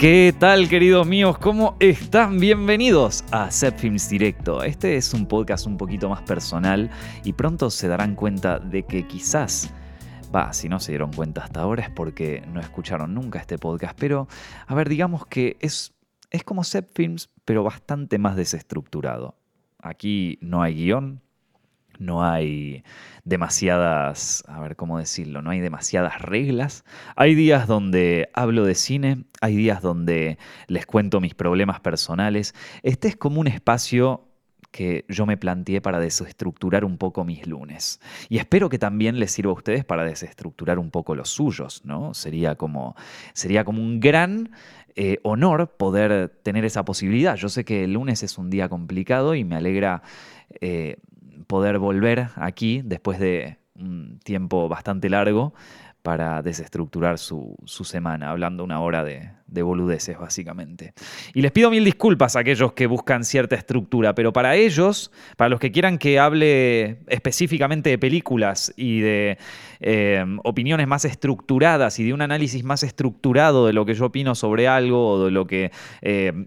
¿Qué tal queridos míos? ¿Cómo están? Bienvenidos a Set Films Directo. Este es un podcast un poquito más personal y pronto se darán cuenta de que quizás, va, si no se dieron cuenta hasta ahora es porque no escucharon nunca este podcast, pero a ver, digamos que es, es como Set Films, pero bastante más desestructurado. Aquí no hay guion, no hay demasiadas, a ver cómo decirlo, no hay demasiadas reglas. Hay días donde hablo de cine, hay días donde les cuento mis problemas personales. Este es como un espacio que yo me planteé para desestructurar un poco mis lunes. Y espero que también les sirva a ustedes para desestructurar un poco los suyos, ¿no? Sería como, sería como un gran eh, honor poder tener esa posibilidad. Yo sé que el lunes es un día complicado y me alegra eh, poder volver aquí después de un tiempo bastante largo para desestructurar su, semana, hablando una hora de, de, boludeces, básicamente. Y les pido mil disculpas a aquellos que buscan cierta estructura, pero para ellos, para los que quieran que hable específicamente de películas y de eh, opiniones más estructuradas y de un análisis más estructurado de lo que yo opino sobre algo o de lo que... Eh,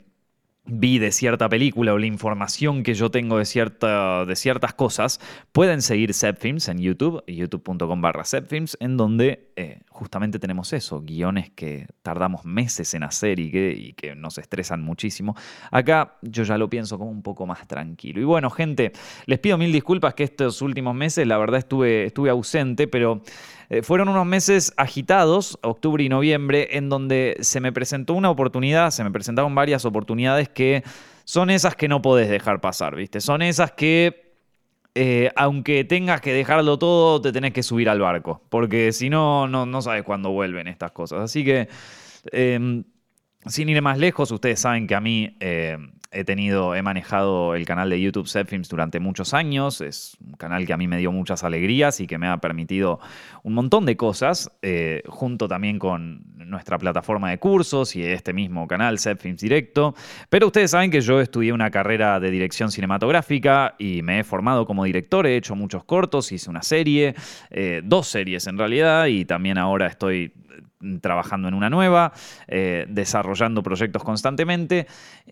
vi de cierta película o la información que yo tengo de, cierta, de ciertas cosas, pueden seguir Zepfilms en YouTube, youtube.com barra Zepfilms, en donde eh, justamente tenemos eso, guiones que tardamos meses en hacer y que, y que nos estresan muchísimo. Acá yo ya lo pienso como un poco más tranquilo. Y bueno, gente, les pido mil disculpas que estos últimos meses, la verdad estuve, estuve ausente, pero... Eh, fueron unos meses agitados, octubre y noviembre, en donde se me presentó una oportunidad, se me presentaron varias oportunidades que son esas que no podés dejar pasar, ¿viste? Son esas que, eh, aunque tengas que dejarlo todo, te tenés que subir al barco, porque si no, no, sabes cuándo vuelven estas cosas. Así que, em, sin ir más lejos, ustedes saben que a mí eh, he tenido, he manejado el canal de YouTube Setfilms durante muchos años. Es un canal que a mí me dio muchas alegrías y que me ha permitido un montón de cosas, eh, junto también con nuestra plataforma de cursos y este mismo canal, Setfilms Directo. Pero ustedes saben que yo estudié una carrera de dirección cinematográfica y me he formado como director. He hecho muchos cortos, hice una serie, eh, dos series en realidad, y también ahora estoy trabajando en una nueva, eh, desarrollando proyectos constantemente.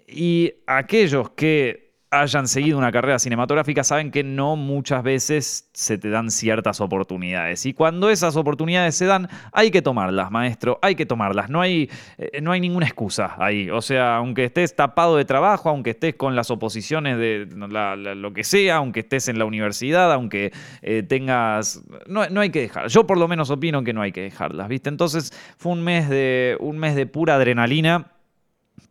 Y aquellos que hayan seguido una carrera cinematográfica saben que no muchas veces se te dan ciertas oportunidades. Y cuando esas oportunidades se dan, hay que tomarlas, maestro, hay que tomarlas. No hay, eh, no hay ninguna excusa ahí. O sea, aunque estés tapado de trabajo, aunque estés con las oposiciones de lo que sea, aunque estés en la universidad, aunque eh, tengas... No, no, hay que dejar. Yo por lo menos opino que no hay que dejarlas, ¿viste? Entonces fue un mes de, un mes de pura adrenalina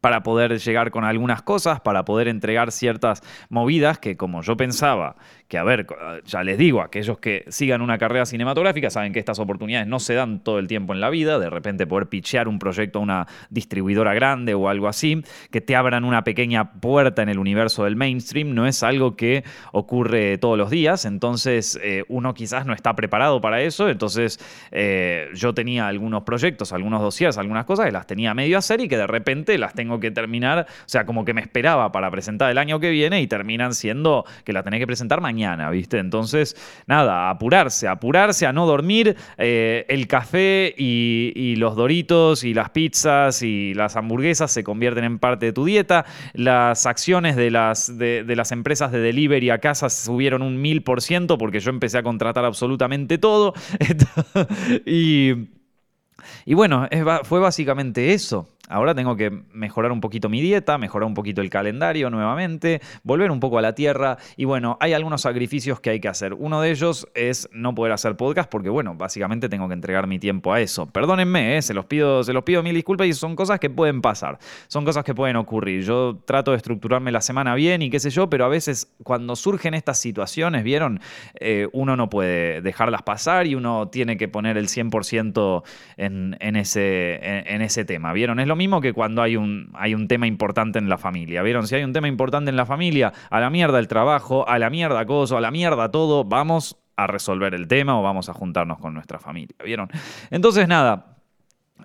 para poder llegar con algunas cosas, para poder entregar ciertas movidas que como yo pensaba que, a ver, ya les digo, aquellos que sigan una carrera cinematográfica saben que estas oportunidades no se dan todo el tiempo en la vida, de repente poder pichear un proyecto a una distribuidora grande o algo así, que te abran una pequeña puerta en el universo del mainstream, no es algo que ocurre todos los días, entonces eh, uno quizás no está preparado para eso, entonces eh, yo tenía algunos proyectos, algunos dossiers, algunas cosas que las tenía medio hacer y que de repente las tengo que terminar, o sea, como que me esperaba para presentar el año que viene y terminan siendo que la tenés que presentar mañana ¿viste? Entonces, nada, apurarse, apurarse a no dormir. Eh, el café y, los doritos y las pizzas y las hamburguesas se convierten en parte de tu dieta. Las acciones de las, de, las empresas de delivery a casa subieron un mil por ciento porque yo empecé a contratar absolutamente todo. y, y bueno, fue básicamente eso. Ahora tengo que mejorar un poquito mi dieta, mejorar un poquito el calendario nuevamente, volver un poco a la tierra y bueno, hay algunos sacrificios que hay que hacer. Uno de ellos es no poder hacer podcast porque bueno, básicamente tengo que entregar mi tiempo a eso. Perdónenme, ¿eh? se, los pido, se los pido mil disculpas y son cosas que pueden pasar, son cosas que pueden ocurrir. Yo trato de estructurarme la semana bien y qué sé yo, pero a veces cuando surgen estas situaciones, ¿vieron? Eh, uno no puede dejarlas pasar y uno tiene que poner el 100% en, en, ese, en ese tema, ¿vieron? Es lo mismo que cuando hay un, hay un tema importante en la familia. ¿Vieron? Si hay un tema importante en la familia, a la mierda el trabajo, a la mierda acoso, a la mierda todo, vamos a resolver el tema o vamos a juntarnos con nuestra familia. ¿Vieron? Entonces, nada.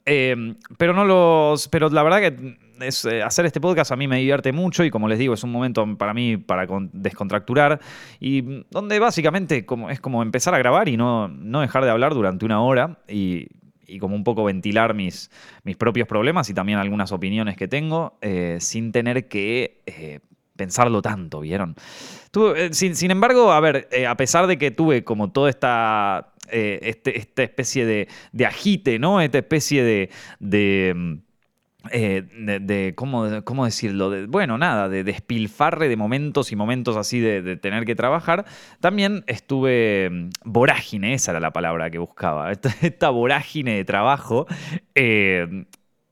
Em, pero no los. Pero la verdad que es, eh, hacer este podcast a mí me divierte mucho y como les digo, es un momento para mí para descontracturar y donde básicamente como, es como empezar a grabar y no, no dejar de hablar durante una hora y y como un poco ventilar mis, mis propios problemas y también algunas opiniones que tengo eh, sin tener que eh, pensarlo tanto, ¿vieron? Eh, sin, embargo, a ver, a pesar de que tuve como toda esta, este, esta especie de, de, agite, ¿no? Esta especie de, de mm, eh, de, ¿cómo, ¿cómo, decirlo? De, bueno, nada, de despilfarre de momentos y momentos así de, tener que trabajar. También estuve mm, vorágine, esa era la palabra que buscaba, esta, vorágine de trabajo. Eh,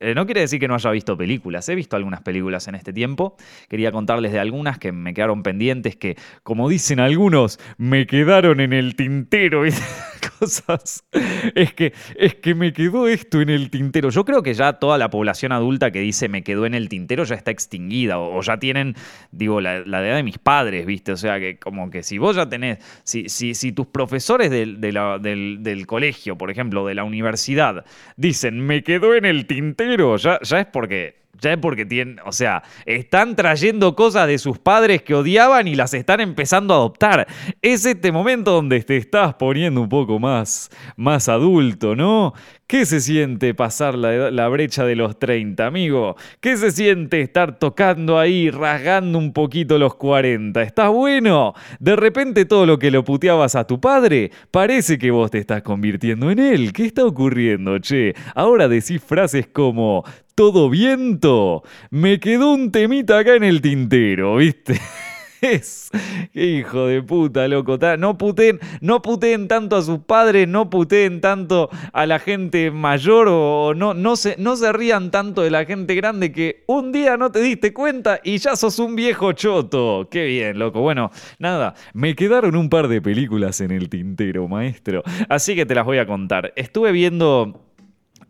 eh, no quiere decir que no haya visto películas, he visto algunas películas en este tiempo. Quería contarles de algunas que me quedaron pendientes, que como dicen algunos, me quedaron en el tintero. Cosas. Es que, es que me quedó esto en el tintero. Yo creo que ya toda la población adulta que dice me quedó en el tintero ya está extinguida o, ya tienen, digo, la, edad de mis padres, ¿viste? O sea, que como que si vos ya tenés, si, si, tus profesores del, del colegio, por ejemplo, de la universidad, dicen me quedó en el tintero, ya, ya es porque ya es porque tienen, o sea, están trayendo cosas de sus padres que odiaban y las están empezando a adoptar. Es este momento donde te estás poniendo un poco más, más adulto, ¿no? ¿Qué se siente pasar la, brecha de los 30, amigo? ¿Qué se siente estar tocando ahí, rasgando un poquito los 40? ¿Estás bueno? De repente todo lo que lo puteabas a tu padre, parece que vos te estás convirtiendo en él. ¿Qué está ocurriendo, che? Ahora decís frases como, todo viento. Me quedó un temita acá en el tintero, ¿viste? es. Qué hijo de puta, loco. No puteen, no puteen tanto a sus padres, no puteen tanto a la gente mayor o no, no, se, no se rían tanto de la gente grande que un día no te diste cuenta y ya sos un viejo choto. Qué bien, loco. Bueno, nada, me quedaron un par de películas en el tintero, maestro. Así que te las voy a contar. Estuve viendo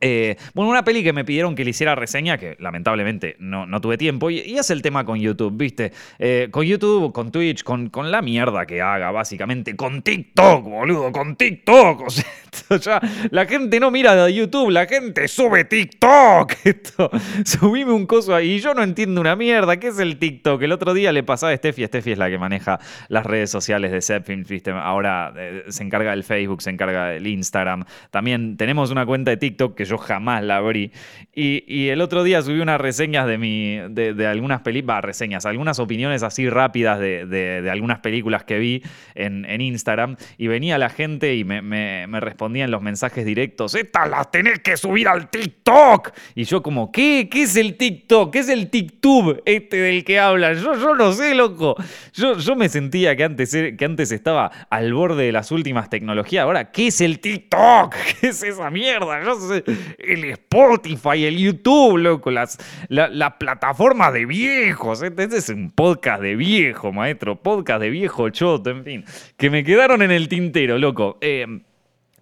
eh, bueno, una peli que me pidieron que le hiciera reseña, que lamentablemente no, no tuve tiempo, y, es el tema con YouTube, ¿viste? Eh, con YouTube, con Twitch, con, con, la mierda que haga, básicamente, con TikTok, boludo, con TikTok. O sea, ya, la gente no mira de YouTube, la gente sube TikTok. Esto, subime un coso ahí, y yo no entiendo una mierda, ¿qué es el TikTok? El otro día le pasaba a Steffi, Steffi es la que maneja las redes sociales de Zepfilm, ¿viste? Ahora eh, se encarga del Facebook, se encarga del Instagram. También tenemos una cuenta de TikTok que yo jamás la abrí. Y, el otro día subí unas reseñas de, mi, de, algunas películas, reseñas, algunas opiniones así rápidas de, algunas películas que vi en, Instagram. Y venía la gente y me, me, me respondían los mensajes directos: ¡Estas las tenés que subir al TikTok! Y yo, como, ¿qué? ¿Qué es el TikTok? ¿Qué es el TikTok este del que hablan? Yo, yo no sé, loco. Yo, yo me sentía que antes, que antes estaba al borde de las últimas tecnologías. Ahora, ¿qué es el TikTok? ¿Qué es esa mierda? Yo sé, el Spotify, el YouTube, loco, las, la, plataforma de viejos. Este, este, es un podcast de viejo, maestro, podcast de viejo choto, en fin, que me quedaron en el tintero, loco. Eh,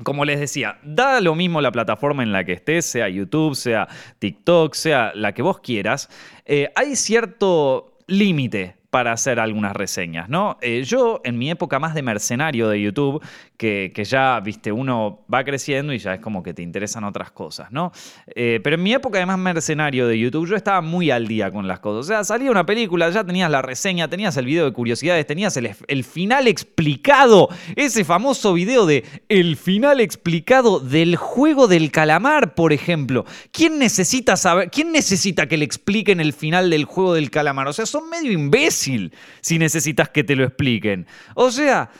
como les decía, da lo mismo la plataforma en la que estés, sea YouTube, sea TikTok, sea la que vos quieras, eh, hay cierto límite para hacer algunas reseñas, ¿no? Eh, yo, en mi época más de mercenario de YouTube, que, ya, viste, uno va creciendo y ya es como que te interesan otras cosas, ¿no? Eh, pero en mi época de más mercenario de YouTube, yo estaba muy al día con las cosas. O sea, salía una película, ya tenías la reseña, tenías el video de curiosidades, tenías el, el final explicado, ese famoso video de el final explicado del juego del calamar, por ejemplo. ¿Quién necesita saber, quién necesita que le expliquen el final del juego del calamar? O sea, son medio imbéciles si necesitas que te lo expliquen. O sea,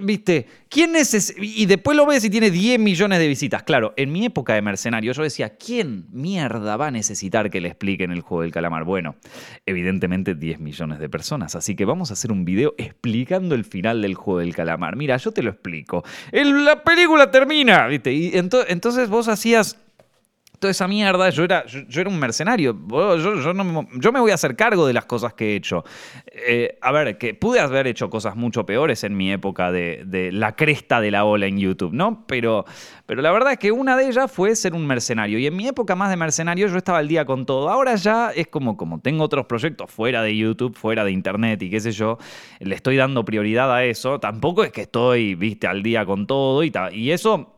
viste, ¿quién necesita? Y después lo ves y tiene 10 millones de visitas. Claro, en mi época de mercenario yo decía, ¿quién mierda va a necesitar que le expliquen el juego del calamar? Bueno, evidentemente 10 millones de personas. Así que vamos a hacer un video explicando el final del juego del calamar. Mira, yo te lo explico. la película termina, ¿viste? Y entonces vos hacías toda esa mierda, yo era, yo, era un mercenario. Yo, me voy a hacer cargo de las cosas que he hecho. Eh, a ver, que pude haber hecho cosas mucho peores en mi época de, la cresta de la ola en YouTube, ¿no? Pero, pero la verdad es que una de ellas fue ser un mercenario. Y en mi época más de mercenario yo estaba al día con todo. Ahora ya es como, como tengo otros proyectos fuera de YouTube, fuera de Internet y qué sé yo, le estoy dando prioridad a eso. Tampoco es que estoy, viste, al día con todo y, y eso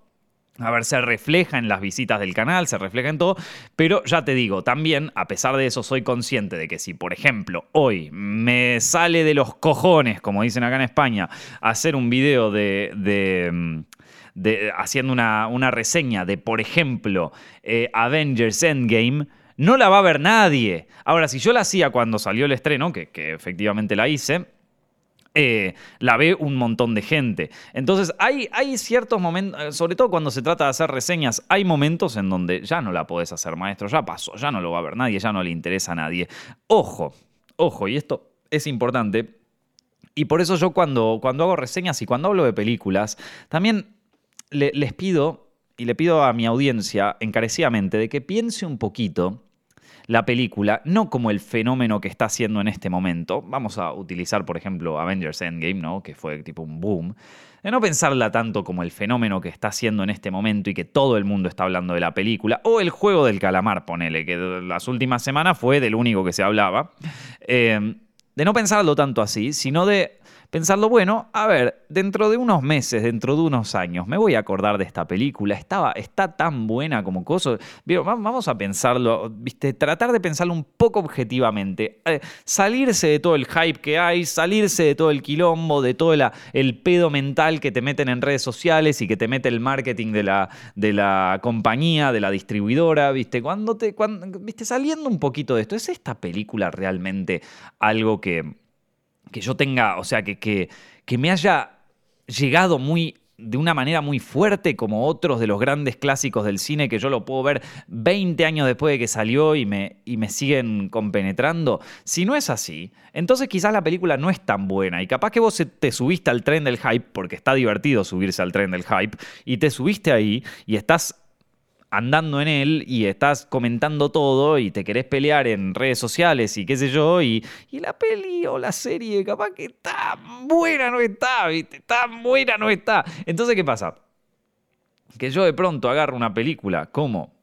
a ver, se refleja en las visitas del canal, se refleja en todo, pero ya te digo, también, a pesar de eso, soy consciente de que si, por ejemplo, hoy me sale de los cojones, como dicen acá en España, hacer un video de, de, mm, de, haciendo una, una reseña de, por ejemplo, eh, Avengers Endgame, no la va a ver nadie. Ahora, si yo la hacía cuando salió el estreno, que, que efectivamente la hice, eh, la ve un montón de gente. Entonces hay, hay ciertos momentos, eh, sobre todo cuando se trata de hacer reseñas, hay momentos en donde ya no la podés hacer, maestro, ya pasó, ya no lo va a ver nadie, ya no le interesa a nadie. Ojo, ojo, y esto es importante. Y por eso yo cuando, cuando hago reseñas y cuando hablo de películas, también les pido, y le pido a mi audiencia encarecidamente, de que piense un poquito la película, no como el fenómeno que está haciendo en este momento. Vamos a utilizar, por ejemplo, Avengers Endgame, ¿no? que fue tipo un boom. De no pensarla tanto como el fenómeno que está haciendo en este momento y que todo el mundo está hablando de la película. O el juego del calamar, ponele, que las últimas semanas fue del único que se hablaba. Eh, de no pensarlo tanto así, sino de pensarlo, bueno, a ver, dentro de unos meses, dentro de unos años, me voy a acordar de esta película, estaba, está tan buena como cosa. Vamos a pensarlo, ¿viste? tratar de pensarlo un poco objetivamente, eh, salirse de todo el hype que hay, salirse de todo el quilombo, de todo el pedo mental que te meten en redes sociales y que te mete el marketing de la, de la compañía, de la distribuidora, ¿viste? Cuando te, cuando, ¿viste? Saliendo un poquito de esto, ¿es esta película realmente algo que que yo tenga, o sea, que, que, que me haya llegado muy de una manera muy fuerte como otros de los grandes clásicos del cine que yo lo puedo ver 20 años después de que salió y me, y me siguen compenetrando. Si no es así, entonces quizás la película no es tan buena y capaz que vos te subiste al tren del hype, porque está divertido subirse al tren del hype, y te subiste ahí y estás andando en él y estás comentando todo y te querés pelear en redes sociales y qué sé yo, y, y la peli o la serie capaz que tan buena no está, ¿viste? Tan buena no está. Entonces, ¿qué pasa? Que yo de pronto agarro una película como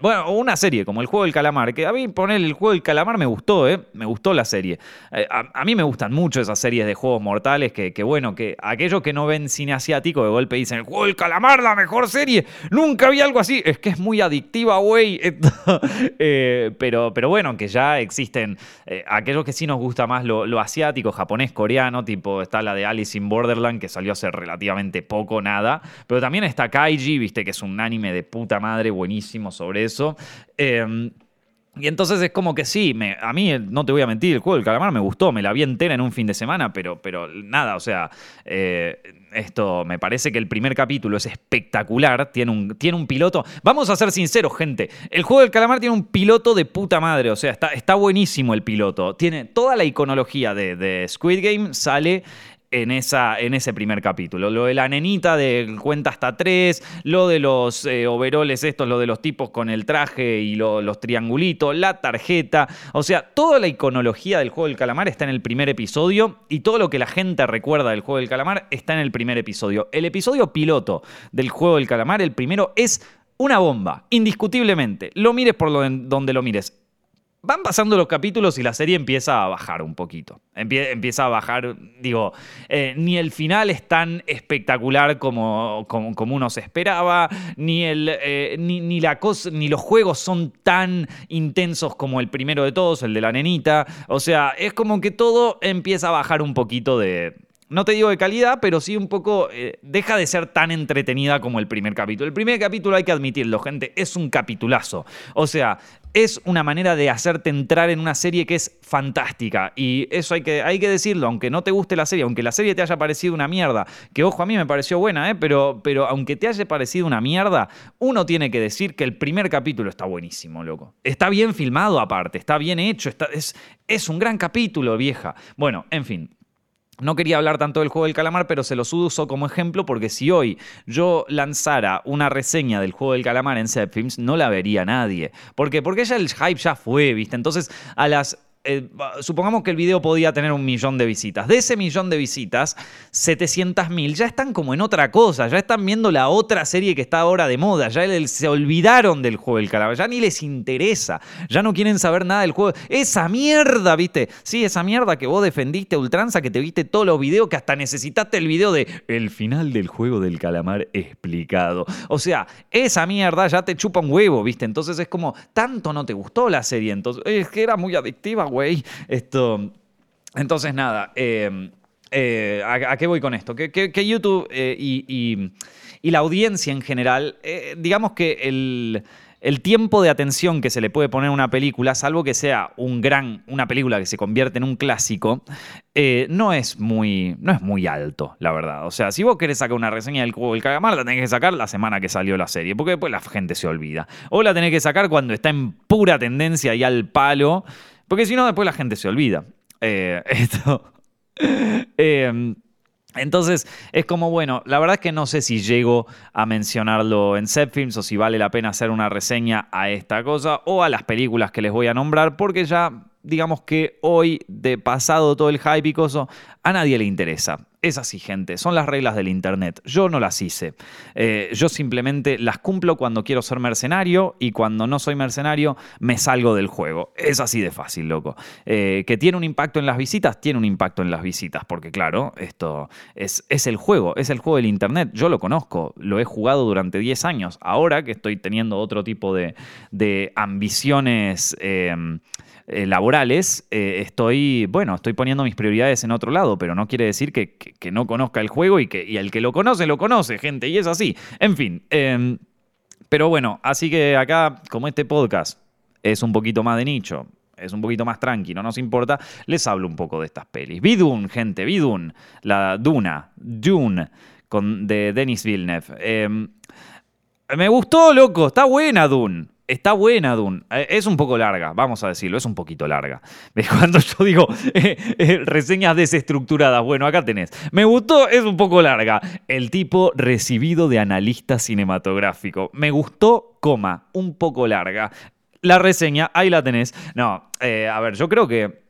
bueno, una serie como El Juego del Calamar, que a mí poner El Juego del Calamar me gustó, ¿eh? Me gustó la serie. Eh, a, mí me gustan mucho esas series de juegos mortales que, bueno, que aquellos que no ven cine asiático de golpe dicen, El Juego del Calamar, la mejor serie, nunca vi algo así. Es que es muy adictiva, güey. Eh, pero, pero bueno, que ya existen eh, aquellos que sí nos gusta más lo, lo, asiático, japonés, coreano, tipo está la de Alice in Borderland, que salió hace relativamente poco, nada. Pero también está Kaiji, viste, que es un anime de puta madre buenísimo sobre eso. Em, y entonces es como que sí, a mí no te voy a mentir, el juego del calamar me gustó, me la vi entera en un fin de semana, pero, pero nada, o sea, eh, esto me parece que el primer capítulo es espectacular, tiene un, tiene un piloto, vamos a ser sinceros gente, el juego del calamar tiene un piloto de puta madre, o sea, está, está buenísimo el piloto, tiene toda la iconología de, de Squid Game, sale en, esa, en ese primer capítulo. Lo de la nenita de cuenta hasta tres, lo de los eh, overoles estos, lo de los tipos con el traje y los triangulitos, la tarjeta. O sea, toda la iconología del juego del calamar está en el primer episodio y todo lo que la gente recuerda del juego del calamar está en el primer episodio. El episodio piloto del juego del calamar, el primero, es una bomba, indiscutiblemente. Lo mires por donde lo mires. Van pasando los capítulos y la serie empieza a bajar un poquito. empieza a bajar, digo, eh, ni el final es tan espectacular como, como, uno se esperaba, ni, el, eh, ni, la cosa, ni los juegos son tan intensos como el primero de todos, el de la nenita. O sea, es como que todo empieza a bajar un poquito de, no te digo de calidad, pero sí un poco, eh, deja de ser tan entretenida como el primer capítulo. El primer capítulo hay que admitirlo, gente, es un capitulazo. O sea, es una manera de hacerte entrar en una serie que es fantástica. Y eso hay que, hay que decirlo, aunque no te guste la serie, aunque la serie te haya parecido una mierda, que ojo, a mí me pareció buena, ¿eh? pero, pero aunque te haya parecido una mierda, uno tiene que decir que el primer capítulo está buenísimo, loco. Está bien filmado aparte, está bien hecho, es, es un gran capítulo, vieja. Bueno, en fin. No quería hablar tanto del juego del calamar, pero se los uso como ejemplo porque si hoy yo lanzara una reseña del juego del calamar en Zepfilms, no la vería nadie. ¿Por qué? Porque ya el hype ya fue, ¿viste? Entonces, a las eh, supongamos que el video podía tener un millón de visitas. De ese millón de visitas, 700 mil ya están como en otra cosa, ya están viendo la otra serie que está ahora de moda, ya se olvidaron del juego del calamar, ya ni les interesa, ya no quieren saber nada del juego. Esa mierda, ¿viste? Sí, esa mierda que vos defendiste ultranza, que te viste todos los videos, que hasta necesitaste el video de el final del juego del calamar explicado. O sea, esa mierda ya te chupa un huevo, ¿viste? Entonces es como, tanto no te gustó la serie, entonces es que era muy adictiva, güey. Esto. Entonces, nada. Em, eh, ¿a, qué voy con esto? Que, YouTube eh, y, la audiencia en general, eh, digamos que el, tiempo de atención que se le puede poner a una película, salvo que sea un gran, una película que se convierte en un clásico, eh, no, es muy, no es muy alto, la verdad. O sea, si vos querés sacar una reseña del juego del cagamar, la tenés que sacar la semana que salió la serie, porque después la gente se olvida. O la tenés que sacar cuando está en pura tendencia y al palo, porque si no, después la gente se olvida. Eh, esto. Eh, entonces es como, bueno, la verdad es que no sé si llego a mencionarlo en Films o si vale la pena hacer una reseña a esta cosa o a las películas que les voy a nombrar, porque ya digamos que hoy, de pasado todo el hype y coso, a nadie le interesa. Es así, gente. Son las reglas del Internet. Yo no las hice. Eh, yo simplemente las cumplo cuando quiero ser mercenario y cuando no soy mercenario me salgo del juego. Es así de fácil, loco. Eh, que tiene un impacto en las visitas, tiene un impacto en las visitas. Porque claro, esto es, es el juego, es el juego del Internet. Yo lo conozco, lo he jugado durante 10 años. Ahora que estoy teniendo otro tipo de, de ambiciones... Eh, eh, laborales, eh, estoy, bueno, estoy poniendo mis prioridades en otro lado, pero no quiere decir que, no conozca el juego y que el que lo conoce, lo conoce, gente, y es así. En fin, em, pero bueno, así que acá, como este podcast es un poquito más de nicho, es un poquito más tranqui, no nos importa, les hablo un poco de estas pelis. Vidun, gente, Vidun, la Duna, Dune, con, de Denis Villeneuve. Em, me gustó, loco, está buena Dune. Está buena Dune. Eh, es un poco larga, vamos a decirlo, es un poquito larga. Cuando yo digo eh, eh, reseñas desestructuradas, bueno, acá tenés. Me gustó, es un poco larga. El tipo recibido de analista cinematográfico. Me gustó, coma, un poco larga. La reseña, ahí la tenés. No, a ver, yo creo que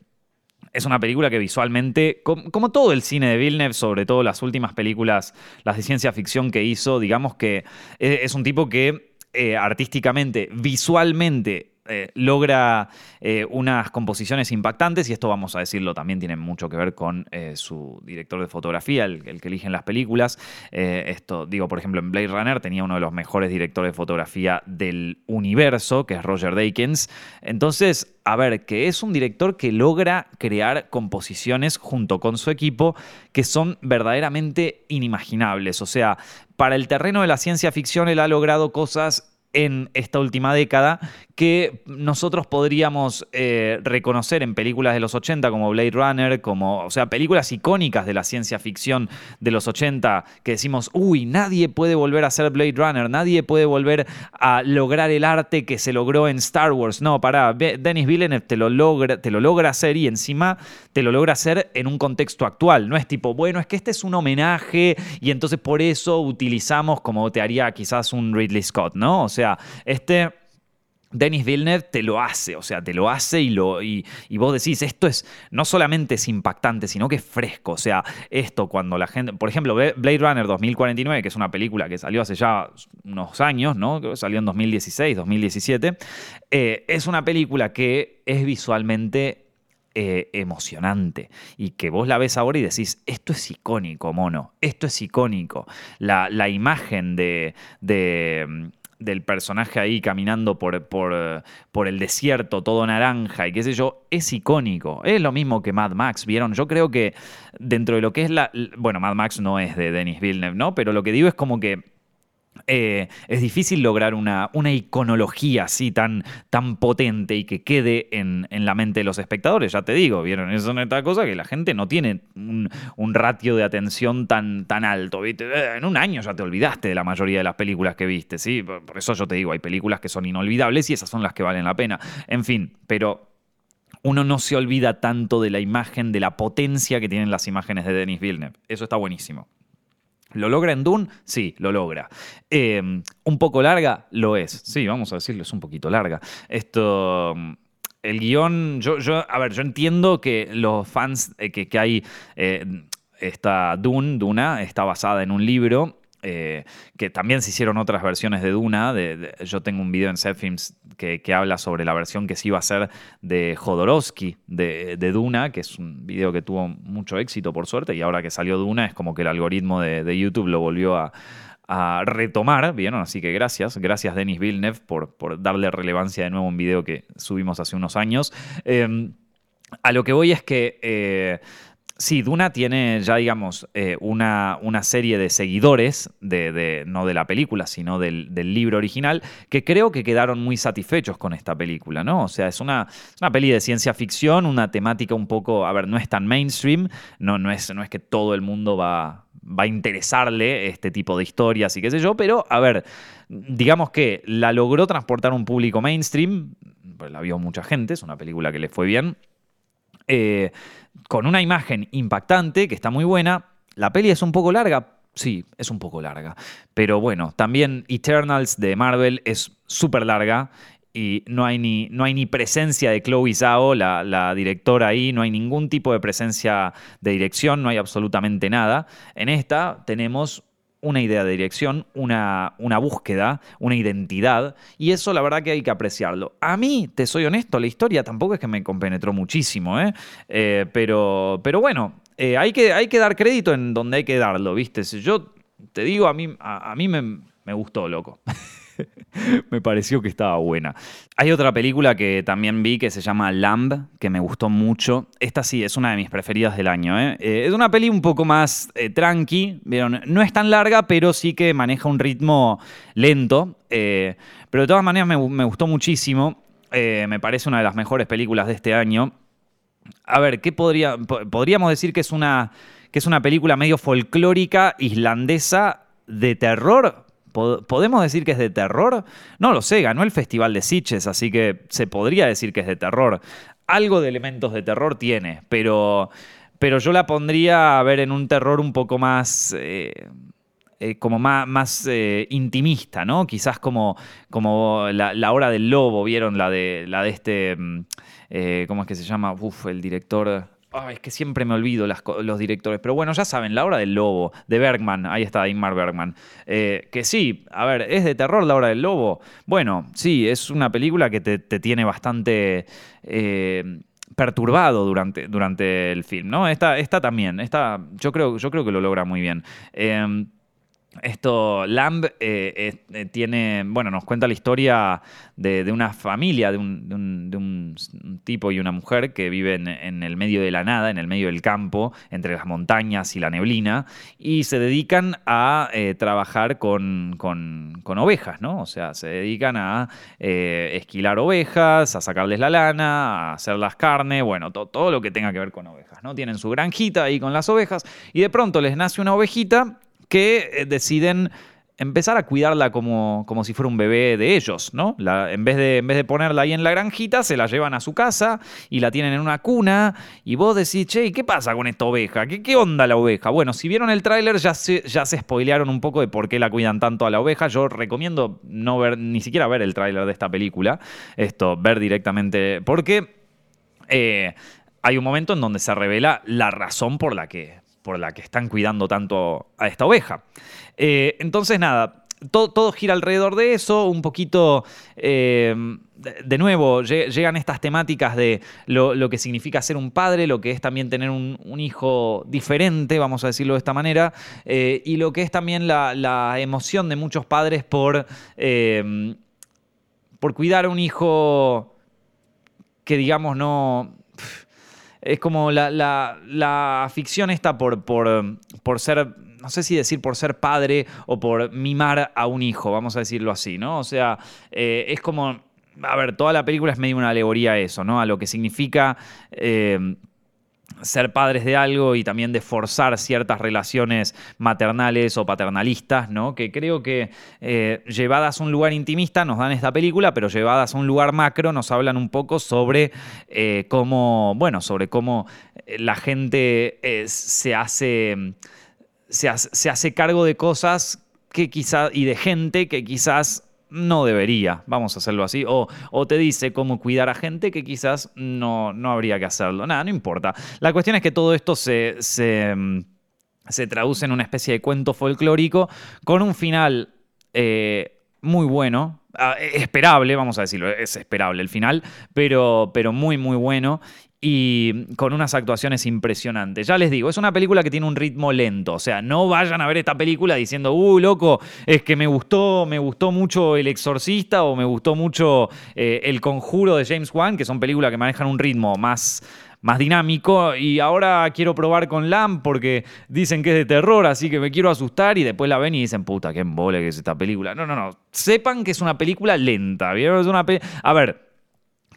es una película que visualmente, como, todo el cine de Villeneuve, sobre todo las últimas películas, las de ciencia ficción que hizo, digamos que es un tipo que eh, artísticamente, visualmente, eh, logra eh, unas composiciones impactantes y esto vamos a decirlo también tiene mucho que ver con su director de fotografía, el, que eligen las películas. esto digo, por ejemplo, en Blade Runner tenía uno de los mejores directores de fotografía del universo, que es Roger Deakins. Entonces, a ver, que es un director que logra crear composiciones junto con su equipo que son verdaderamente inimaginables. O sea, para el terreno de la ciencia ficción él ha logrado cosas en esta última década que nosotros podríamos eh, reconocer en películas de los 80 como Blade Runner, como, o sea, películas icónicas de la ciencia ficción de los 80 que decimos, uy, nadie puede volver a ser Blade Runner, nadie puede volver a lograr el arte que se logró en Star Wars. No, para, Denis Villeneuve te lo logra, te lo logra hacer y encima te lo logra hacer en un contexto actual. No es tipo, bueno, es que este es un homenaje y entonces por eso utilizamos como te haría quizás un Ridley Scott, ¿no? O sea, este Denis Villeneuve te lo hace, o sea, te lo hace y, lo, y, vos decís, esto es, no solamente es impactante, sino que es fresco, o sea, esto cuando la gente, por ejemplo, Blade Runner 2049, que es una película que salió hace ya unos años, ¿no? Salió en 2016, 2017, eh, es una película que es visualmente eh, emocionante y que vos la ves ahora y decís, esto es icónico, mono, esto es icónico. La, la imagen de, de del personaje ahí caminando por, por, por, el desierto, todo naranja y qué sé yo, es icónico. Es lo mismo que Mad Max, ¿vieron? Yo creo que dentro de lo que es la... Bueno, Mad Max no es de Denis Villeneuve, ¿no? Pero lo que digo es como que eh, es difícil lograr una, una iconología así tan, potente y que quede en, la mente de los espectadores. Ya te digo, ¿vieron? Es otra cosa que la gente no tiene un, ratio de atención tan, alto. Eh, en un año ya te olvidaste de la mayoría de las películas que viste, ¿sí? Por eso yo te digo, hay películas que son inolvidables y esas son las que valen la pena. En fin, pero uno no se olvida tanto de la imagen, de la potencia que tienen las imágenes de Denis Villeneuve. Eso está buenísimo. ¿Lo logra en Dune? Sí, lo logra. Em, ¿Un poco larga? Lo es. Sí, vamos a decirlo, es un poquito larga. Esto. El guion, yo, yo, a ver, yo entiendo que los fans, eh, que, que, hay, eh, esta Dune, Duna, está basada en un libro eh, que también se hicieron otras versiones de Duna. De, yo tengo un video en Setfilms que, habla sobre la versión que se iba a hacer de Jodorowsky de, Duna, que es un video que tuvo mucho éxito por suerte, y ahora que salió Duna es como que el algoritmo de, YouTube lo volvió a, retomar, ¿vieron? Así que gracias, gracias Denis Villeneuve por, por, darle relevancia de nuevo a un video que subimos hace unos años. Em, a lo que voy es que... Eh, Sí, Duna tiene ya, digamos, eh, una, una, serie de seguidores, de, no de la película, sino del, libro original, que creo que quedaron muy satisfechos con esta película, ¿no? O sea, es una, una peli de ciencia ficción, una temática un poco, a ver, no es tan mainstream, no, no, es, no es que todo el mundo va, va a interesarle este tipo de historias y qué sé yo, pero, a ver, digamos que la logró transportar un público mainstream, pues la vio mucha gente, es una película que le fue bien. Eh, con una imagen impactante, que está muy buena. La peli es un poco larga, sí, es un poco larga. Pero bueno, también Eternals de Marvel es súper larga y no hay, ni, no hay ni presencia de Chloe Zhao, la, la, directora ahí, no hay ningún tipo de presencia de dirección, no hay absolutamente nada. En esta tenemos una idea de dirección, una, una, búsqueda, una identidad, y eso la verdad que hay que apreciarlo. A mí, te soy honesto, la historia tampoco es que me compenetró muchísimo, ¿eh? eh pero, pero bueno, eh, hay, que, hay que dar crédito en donde hay que darlo, ¿viste? Yo te digo, a mí, a, a mí me, me gustó, loco. me pareció que estaba buena. Hay otra película que también vi que se llama Lamb, que me gustó mucho. Esta sí, es una de mis preferidas del año. ¿eh? Eh, es una peli un poco más eh, tranqui, ¿vieron? no es tan larga, pero sí que maneja un ritmo lento. pero de todas maneras me, me gustó muchísimo. me parece una de las mejores películas de este año. A ver, ¿qué podría, podríamos decir que es una, que es una película medio folclórica islandesa de terror? ¿Podemos decir que es de terror? No lo sé, ganó el Festival de Sitges, así que se podría decir que es de terror. Algo de elementos de terror tiene, pero, pero yo la pondría a ver en un terror un poco más... Eh, eh, como más, más eh, intimista, ¿no? Quizás como, como la, hora del lobo, ¿vieron? La de, la de este, mm, ¿cómo es que se llama? Uf, el director es que siempre me olvido los directores. Pero bueno, ya saben, La Hora del Lobo, de Bergman. Ahí está Ingmar Bergman. Eh, que sí, a ver, ¿es de terror La Hora del Lobo? Bueno, sí, es una película que te, tiene bastante... Eh, perturbado durante, durante el film, ¿no? Esta, esta también, esta, yo, creo, yo creo que lo logra muy bien. Eh, esto, Lamb eh, eh, tiene, bueno, nos cuenta la historia de, una familia, de un, tipo y una mujer que viven en el medio de la nada, en el medio del campo, entre las montañas y la neblina, y se dedican a eh, trabajar con, ovejas, ¿no? O sea, se dedican a esquilar ovejas, a sacarles la lana, a hacerlas carne, bueno, todo lo que tenga que ver con ovejas, ¿no? Tienen su granjita ahí con las ovejas, y de pronto les nace una ovejita que eh, deciden empezar a cuidarla como, como, si fuera un bebé de ellos, ¿no? en, vez de, en vez de ponerla ahí en la granjita, se la llevan a su casa y la tienen en una cuna y vos decís, che, ¿qué pasa con esta oveja? ¿Qué, qué onda la oveja? Bueno, si vieron el tráiler ya se, ya se spoilearon un poco de por qué la cuidan tanto a la oveja. Yo recomiendo no ver, ni siquiera ver el tráiler de esta película, esto, ver directamente, porque eh, hay un momento en donde se revela la razón por la que por la que están cuidando tanto a esta oveja. Eh, entonces, nada, todo, gira alrededor de eso, un poquito, eh, de, nuevo, llegan estas temáticas de lo, que significa ser un padre, lo que es también tener un, hijo diferente, vamos a decirlo de esta manera, eh, y lo que es también la, emoción de muchos padres por, por cuidar a un hijo que, digamos, no es como la, la, ficción está por, por, por, ser, no sé si decir por ser padre o por mimar a un hijo, vamos a decirlo así, ¿no? O sea, eh, es como, a ver, toda la película es medio una alegoría a eso, ¿no? A lo que significa... Eh, ser padres de algo y también de forzar ciertas relaciones maternales o paternalistas, ¿no? Que creo que eh, llevadas a un lugar intimista nos dan esta película, pero llevadas a un lugar macro nos hablan un poco sobre eh, cómo, bueno, sobre cómo eh, la gente se hace, se hace cargo de cosas que quizás y de gente que quizás no debería, vamos a hacerlo así, o, te dice cómo cuidar a gente que quizás no, no habría que hacerlo. Nada, no importa. La cuestión es que todo esto se, se, mm, traduce en una especie de cuento folclórico con un final eh, muy bueno, ah, esperable, vamos a decirlo, es esperable el final, pero, pero muy, muy bueno y con unas actuaciones impresionantes. Ya les digo, es una película que tiene un ritmo lento, o sea, no vayan a ver esta película diciendo, uh, loco, es que me gustó, me gustó mucho El Exorcista o me gustó mucho eh, El Conjuro de James Wan, que son películas que manejan un ritmo más más dinámico y ahora quiero probar con Lamb porque dicen que es de terror, así que me quiero asustar y después la ven y dicen, puta, qué embole que es esta película. No, no, no. Sepan que es una película lenta, ¿vieron? Es una A ver,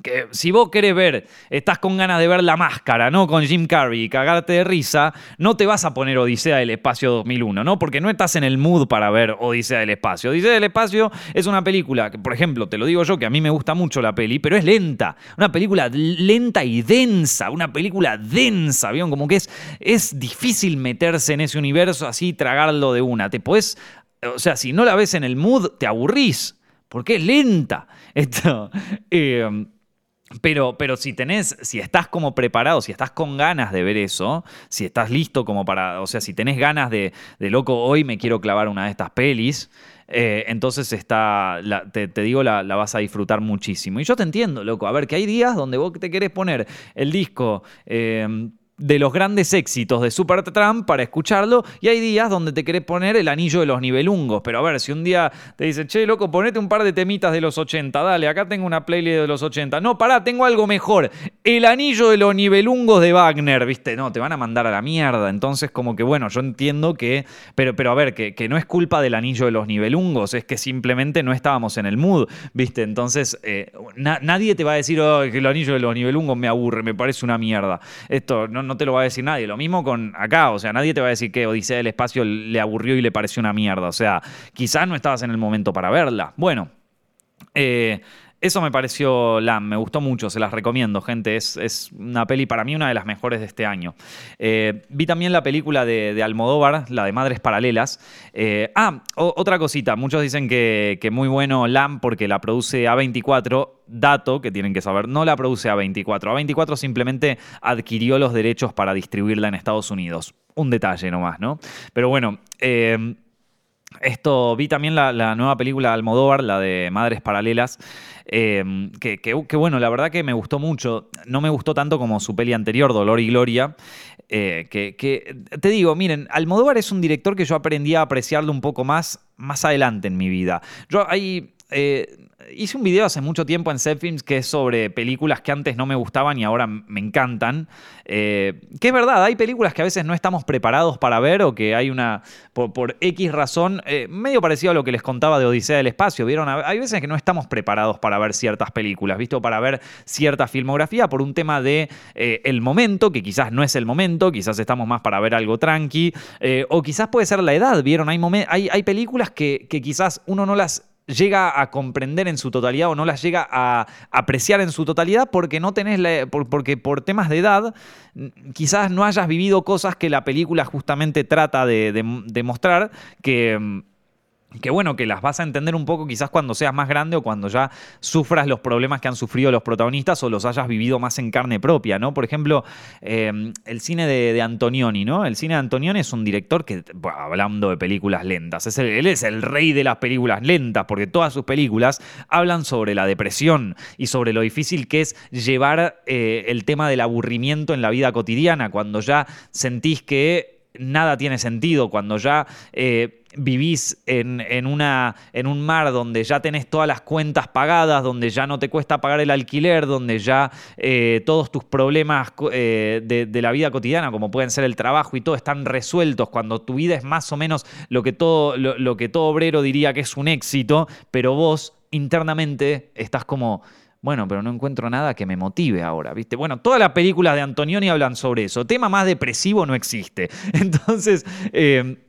que si vos querés ver, estás con ganas de ver la máscara, ¿no? Con Jim Carrey y cagarte de risa, no te vas a poner Odisea del Espacio 2001, ¿no? Porque no estás en el mood para ver Odisea del Espacio. Odisea del Espacio es una película que, por ejemplo, te lo digo yo, que a mí me gusta mucho la peli, pero es lenta. Una película lenta y densa, una película densa, ¿vieron? Como que es, es difícil meterse en ese universo así y tragarlo de una. Te puedes, o sea, si no la ves en el mood, te aburrís, porque es lenta. Esto... Eh, pero, pero si tenés, si estás como preparado, si estás con ganas de ver eso, si estás listo como para, o sea, si tenés ganas de, de loco, hoy me quiero clavar una de estas pelis, eh, entonces está, te, digo, la, vas a disfrutar muchísimo. Y yo te entiendo, loco. A ver, que hay días donde vos te querés poner el disco. Eh, de los grandes éxitos de Supertramp para escucharlo y hay días donde te querés poner el anillo de los nivelungos. Pero a ver, si un día te dice, che, loco, ponete un par de temitas de los 80, dale, acá tengo una playlist de los 80. No, pará, tengo algo mejor. El anillo de los nivelungos de Wagner, ¿viste? No, te van a mandar a la mierda. Entonces, como que bueno, yo entiendo que. Pero, pero a ver, que, que no es culpa del anillo de los nivelungos, es que simplemente no estábamos en el mood, ¿viste? Entonces, eh, nadie te va a decir, oh, que el anillo de los nivelungos me aburre, me parece una mierda. Esto no no te lo va a decir nadie. Lo mismo con acá, o sea, nadie te va a decir que Odisea del Espacio le aburrió y le pareció una mierda. O sea, quizás no estabas en el momento para verla. Bueno, eh, eso me pareció LAM, me gustó mucho, se las recomiendo, gente. Es, una peli para mí una de las mejores de este año. Eh, vi también la película de, Almodóvar, la de Madres Paralelas. Eh, ah, otra cosita, muchos dicen que, muy bueno LAM porque la produce A24. Dato que tienen que saber, no la produce A24. A24 simplemente adquirió los derechos para distribuirla en Estados Unidos. Un detalle nomás, ¿no? Pero bueno, eh, esto, vi también la, nueva película de Almodóvar, la de Madres Paralelas, em, que, bueno, la verdad que me gustó mucho. No me gustó tanto como su peli anterior, Dolor y Gloria. Eh, que, te digo, miren, Almodóvar es un director que yo aprendí a apreciarlo un poco más más adelante en mi vida. Yo hay eh, hice un video hace mucho tiempo en Zepfilms que es sobre películas que antes no me gustaban y ahora me encantan. Eh, que es verdad, hay películas que a veces no estamos preparados para ver o que hay una, por, X razón, eh, medio parecido a lo que les contaba de Odisea del Espacio. ¿Vieron? Hay veces que no estamos preparados para ver ciertas películas, ¿visto? Para ver cierta filmografía por un tema de el momento, que quizás no es el momento, quizás estamos más para ver algo tranqui, o quizás puede ser la edad, ¿vieron? Hay, películas que quizás uno no las llega a comprender en su totalidad o no las llega a apreciar en su totalidad porque no tenés porque por temas de edad quizás no hayas vivido cosas que la película justamente trata de, de mostrar que que bueno, que las vas a entender un poco quizás cuando seas más grande o cuando ya sufras los problemas que han sufrido los protagonistas o los hayas vivido más en carne propia, ¿no? Por ejemplo, em, el cine de, Antonioni, ¿no? El cine de Antonioni es un director que, hablando de películas lentas, es él es el rey de las películas lentas, porque todas sus películas hablan sobre la depresión y sobre lo difícil que es llevar eh, el tema del aburrimiento en la vida cotidiana, cuando ya sentís que nada tiene sentido, cuando ya... Eh, vivís en, una, en un mar donde ya tenés todas las cuentas pagadas, donde ya no te cuesta pagar el alquiler, donde ya eh, todos tus problemas eh, de, la vida cotidiana, como pueden ser el trabajo y todo, están resueltos, cuando tu vida es más o menos lo que todo, lo, que todo obrero diría que es un éxito, pero vos internamente estás como bueno, pero no encuentro nada que me motive ahora, ¿viste? Bueno, todas las películas de Antonioni hablan sobre eso. Tema más depresivo no existe. Entonces, eh,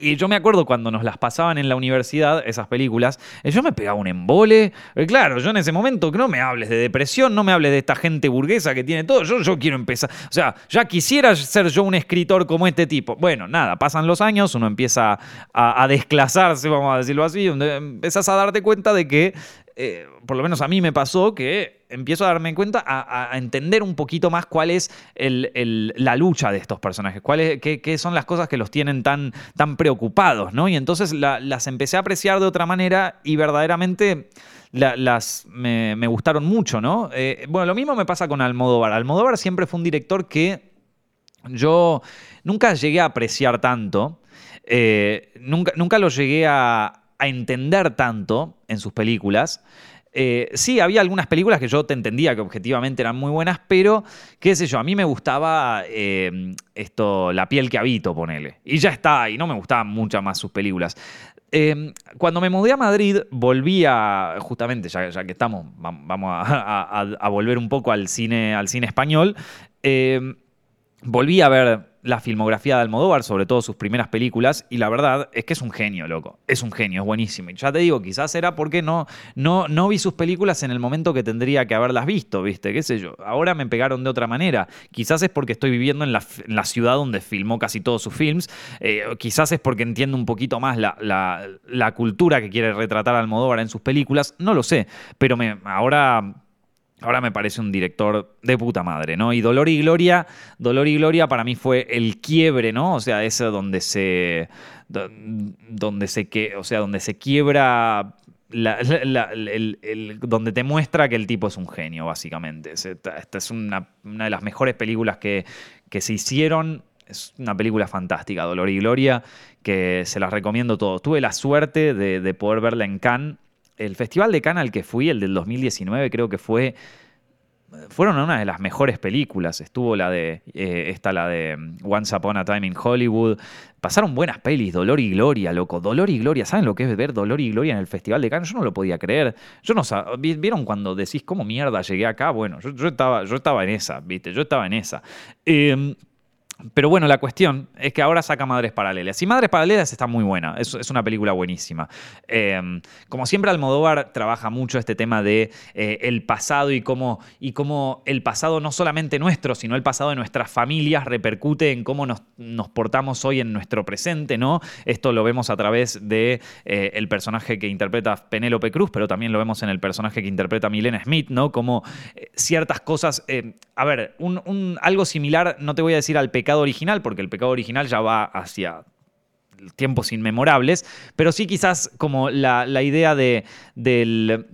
y yo me acuerdo cuando nos las pasaban en la universidad, esas películas, eh, yo me pegaba un embole. Eh, claro, yo en ese momento, no me hables de depresión, no me hables de esta gente burguesa que tiene todo. Yo, yo quiero empezar. O sea, ya quisiera ser yo un escritor como este tipo. Bueno, nada, pasan los años, uno empieza a, desclasarse, vamos a decirlo así, empiezas a darte cuenta de que eh, por lo menos a mí me pasó que empiezo a darme cuenta, a, entender un poquito más cuál es la lucha de estos personajes, cuál qué, son las cosas que los tienen tan, tan preocupados, ¿no? Y entonces las empecé a apreciar de otra manera y verdaderamente las me, gustaron mucho, ¿no? Eh, bueno, lo mismo me pasa con Almodóvar. Almodóvar siempre fue un director que yo nunca llegué a apreciar tanto, eh, nunca, nunca lo llegué a, a entender tanto en sus películas. Eh, sí, había algunas películas que yo te entendía que objetivamente eran muy buenas, pero qué sé yo, a mí me gustaba eh, esto, La piel que habito, ponele. Y ya está, y no me gustaban muchas más sus películas. Eh, cuando me mudé a Madrid, volví a, justamente, ya, que estamos, vamos a, volver un poco al cine, al cine español, volví a ver la filmografía de Almodóvar, sobre todo sus primeras películas, y la verdad es que es un genio, loco. Es un genio, es buenísimo. Y ya te digo, quizás era porque no, no, no vi sus películas en el momento que tendría que haberlas visto, ¿viste? ¿Qué sé yo? Ahora me pegaron de otra manera. Quizás es porque estoy viviendo en la, ciudad donde filmó casi todos sus films. Eh, quizás es porque entiendo un poquito más la, cultura que quiere retratar Almodóvar en sus películas. No lo sé. Pero ahora Ahora me parece un director de puta madre, ¿no? Y Dolor y Gloria, Dolor y Gloria para mí fue el quiebre, ¿no? O sea, ese donde se. donde se que. O sea, donde se quiebra. donde te muestra que el tipo es un genio, básicamente. Esta, es una, de las mejores películas que, que se hicieron. Es una película fantástica, Dolor y Gloria, que se las recomiendo todos. Tuve la suerte de, de poder verla en Cannes el festival de Cannes al que fui, el del 2019, creo que fue fueron una de las mejores películas. Estuvo la de. Eh, la de mm, Once Upon a Time in Hollywood. Pasaron buenas pelis, Dolor y Gloria, loco. Dolor y Gloria. ¿Saben lo que es ver Dolor y Gloria en el Festival de Cannes? Yo no lo podía creer. Yo no ¿Vieron cuando decís cómo mierda llegué acá? Bueno, yo, estaba, yo estaba en esa, ¿viste? Yo estaba en esa. Eh, pero bueno, la cuestión es que ahora saca Madres Paralelas. Y Madres Paralelas está muy buena, es, es una película buenísima. Em, como siempre, Almodóvar trabaja mucho este tema de eh, el pasado y cómo, y cómo el pasado no solamente nuestro, sino el pasado de nuestras familias repercute en cómo nos, portamos hoy en nuestro presente, ¿no? Esto lo vemos a través de eh, personaje que interpreta Penélope Cruz, pero también lo vemos en el personaje que interpreta Milena Smith, ¿no? Como eh, ciertas cosas. a ver, un, algo similar, no te voy a decir al pecado original, porque el pecado original ya va hacia tiempos inmemorables, pero sí quizás como la, idea de, del...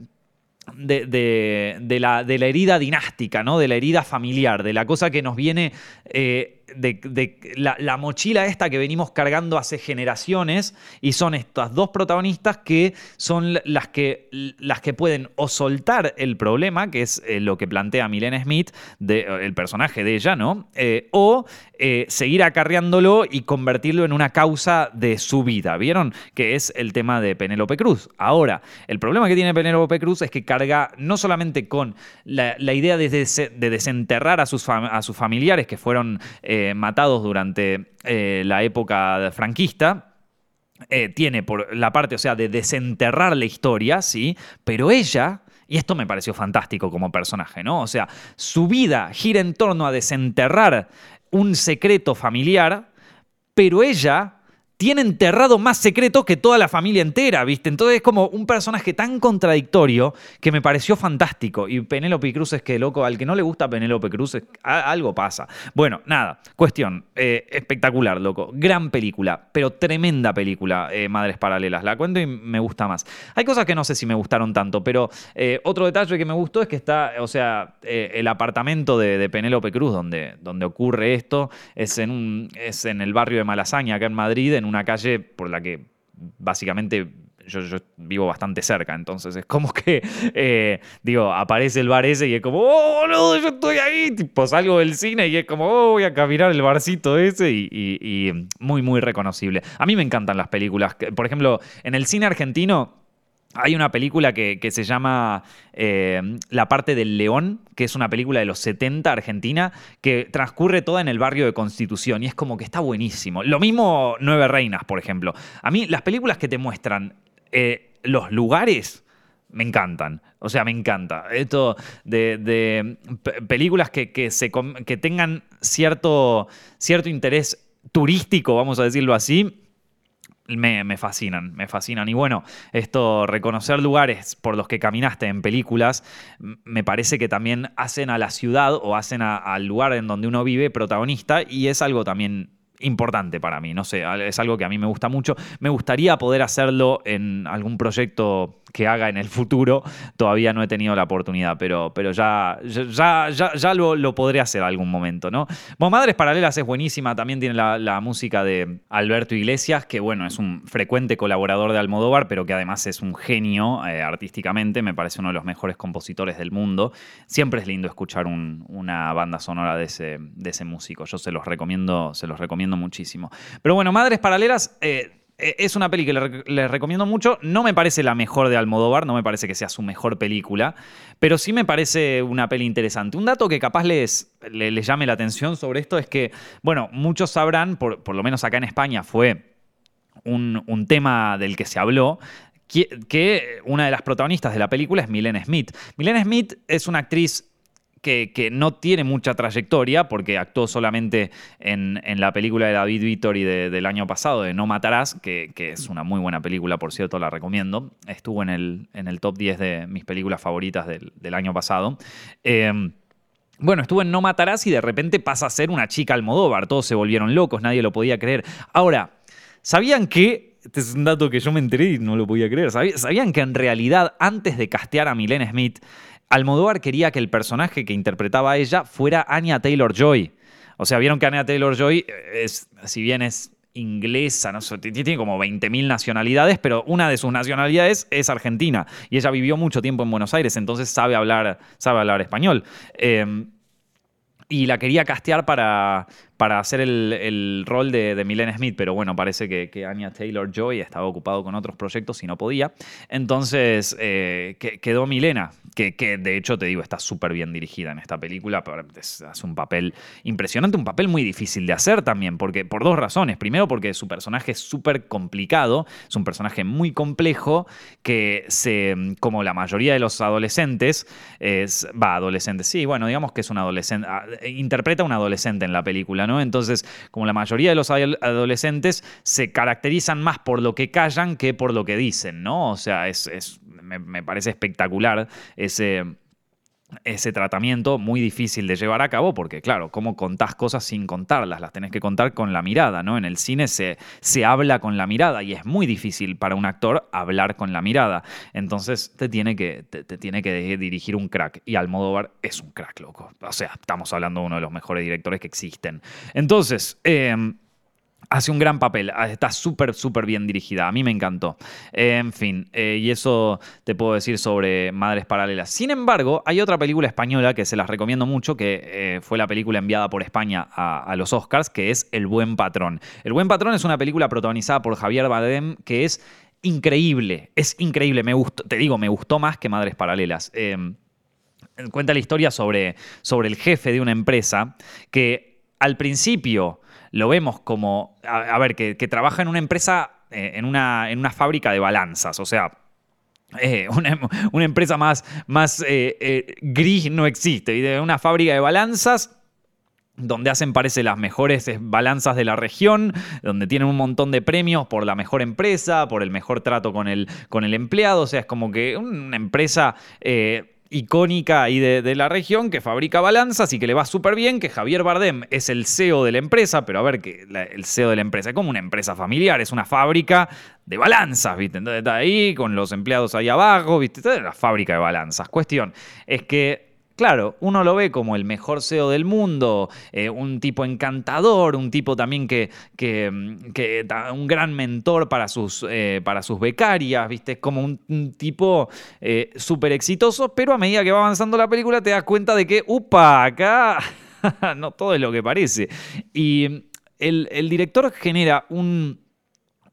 De, la, de, la, herida dinástica, ¿no? de la herida familiar, de la cosa que nos viene eh, de, la, mochila esta que venimos cargando hace generaciones y son estas dos protagonistas que son las que, las que pueden o soltar el problema, que es eh, lo que plantea Milena Smith, de, el personaje de ella, ¿no? Eh, o eh, seguir acarreándolo y convertirlo en una causa de su vida. ¿Vieron? Que es el tema de Penélope Cruz. Ahora, el problema que tiene Penélope Cruz es que carga no solamente con la, idea de, desenterrar a sus, a sus familiares que fueron eh, matados durante eh, la época franquista. Eh, tiene por la parte, o sea, de desenterrar la historia, ¿sí? Pero ella, y esto me pareció fantástico como personaje, ¿no? O sea, su vida gira en torno a desenterrar un secreto familiar, pero ella tiene enterrado más secretos que toda la familia entera, ¿viste? Entonces es como un personaje tan contradictorio que me pareció fantástico. Y Penélope Cruz es que, loco, al que no le gusta Penélope Cruz, algo pasa. Bueno, nada, cuestión, eh, espectacular, loco. Gran película, pero tremenda película, eh, Madres Paralelas. La cuento y me gusta más. Hay cosas que no sé si me gustaron tanto, pero eh, otro detalle que me gustó es que está, o sea, el apartamento de, Penélope Cruz, donde, donde ocurre esto, es en, un, es en el barrio de Malasaña, acá en Madrid, en una calle por la que básicamente yo, vivo bastante cerca, entonces es como que, eh, digo, aparece el bar ese y es como, oh, boludo, yo estoy ahí, tipo, salgo del cine y es como, oh, voy a caminar el barcito ese y, muy, muy reconocible. A mí me encantan las películas, por ejemplo, en el cine argentino hay una película que, se llama eh, La parte del león, que es una película de los 70 argentina, que transcurre toda en el barrio de Constitución y es como que está buenísimo. Lo mismo Nueve Reinas, por ejemplo. A mí las películas que te muestran eh, los lugares me encantan. O sea, me encanta. Esto de, películas que, que tengan cierto, cierto interés turístico, vamos a decirlo así, me, fascinan, me fascinan. Y bueno, esto, reconocer lugares por los que caminaste en películas, me parece que también hacen a la ciudad o hacen al lugar en donde uno vive protagonista y es algo también importante para mí, no sé, es algo que a mí me gusta mucho. Me gustaría poder hacerlo en algún proyecto que haga en el futuro. Todavía no he tenido la oportunidad, pero, pero ya, ya, ya, ya lo, lo, podré hacer algún momento, ¿no? Bueno, Madres Paralelas es buenísima, también tiene la, música de Alberto Iglesias, que bueno, es un frecuente colaborador de Almodóvar, pero que además es un genio eh, artísticamente, me parece uno de los mejores compositores del mundo. Siempre es lindo escuchar una banda sonora de ese, de ese músico, yo se los recomiendo, se los recomiendo muchísimo. Pero bueno, Madres Paralelas... Eh, es una peli que les recomiendo mucho. No me parece la mejor de Almodóvar, no me parece que sea su mejor película, pero sí me parece una peli interesante. Un dato que capaz les, llame la atención sobre esto es que, bueno, muchos sabrán, por, lo menos acá en España fue un, tema del que se habló, que, una de las protagonistas de la película es Milene Smith. Milene Smith es una actriz que, no tiene mucha trayectoria, porque actuó solamente en, la película de David Vittori del año pasado, de No Matarás, que, es una muy buena película, por cierto, la recomiendo. Estuvo en el, en el top 10 de mis películas favoritas del, año pasado. Eh, bueno, estuvo en No Matarás y de repente pasa a ser una chica Almodóvar. Todos se volvieron locos, nadie lo podía creer. Ahora, ¿sabían que este es un dato que yo me enteré y no lo podía creer. ¿Sabían que en realidad, antes de castear a Milene Smith, Almodóvar quería que el personaje que interpretaba ella fuera Anya Taylor Joy. O sea, vieron que Anya Taylor Joy es, si bien es inglesa, no tiene como 20.000 nacionalidades, pero una de sus nacionalidades es argentina. Y ella vivió mucho tiempo en Buenos Aires, entonces sabe hablar, sabe hablar español. Eh, y la quería castear para, para hacer el, rol de, Milene Smith, pero bueno, parece que, que Anya Taylor Joy estaba ocupado con otros proyectos y no podía. Entonces eh, quedó Milena, que, de hecho te digo, está súper bien dirigida en esta película, hace un papel impresionante, un papel muy difícil de hacer también, porque por dos razones. Primero, porque su personaje es súper complicado, es un personaje muy complejo que se, como la mayoría de los adolescentes, es, va, adolescentes, sí, bueno, digamos que es un adolescente, ah, interpreta a un adolescente en la película, entonces, como la mayoría de los adolescentes se caracterizan más por lo que callan que por lo que dicen, ¿no? O sea, es, me parece espectacular ese ese tratamiento muy difícil de llevar a cabo porque, claro, ¿cómo contás cosas sin contarlas? Las tenés que contar con la mirada, ¿no? En el cine se, se habla con la mirada y es muy difícil para un actor hablar con la mirada. Entonces te tiene que, te, tiene que dirigir un crack y Almodóvar es un crack, loco. O sea, estamos hablando de uno de los mejores directores que existen. Entonces, eh, Hace un gran papel, ah, está súper, súper bien dirigida, a mí me encantó. en fin, eh, y eso te puedo decir sobre Madres Paralelas. Sin embargo, hay otra película española que se las recomiendo mucho, que eh, fue la película enviada por España a, los Oscars, que es El Buen Patrón. El Buen Patrón es una película protagonizada por Javier Bardem que es increíble, es increíble, me gustó, te digo, me gustó más que Madres Paralelas. Em, cuenta la historia sobre, sobre el jefe de una empresa que al principio lo vemos como, a, ver, que, trabaja en una empresa, eh, en, una, en una fábrica de balanzas, o sea, eh, una, empresa más, más eh, gris no existe, una fábrica de balanzas donde hacen, parece, las mejores balanzas de la región, donde tienen un montón de premios por la mejor empresa, por el mejor trato con el, con el empleado, o sea, es como que una empresa icónica ahí de, la región que fabrica balanzas y que le va súper bien, que Javier Bardem es el CEO de la empresa, pero a ver, que el CEO de la empresa es como una empresa familiar, es una fábrica de balanzas, ¿viste? Entonces está ahí con los empleados ahí abajo, ¿viste? Es la fábrica de balanzas. Cuestión es que Claro, uno lo ve como el mejor CEO del mundo, eh, un tipo encantador, un tipo también que, mm, un gran mentor para sus, eh, para sus becarias, ¿viste? como un, tipo eh, súper exitoso, pero a medida que va avanzando la película te das cuenta de que, upa, acá no todo es lo que parece. Y el, el director genera un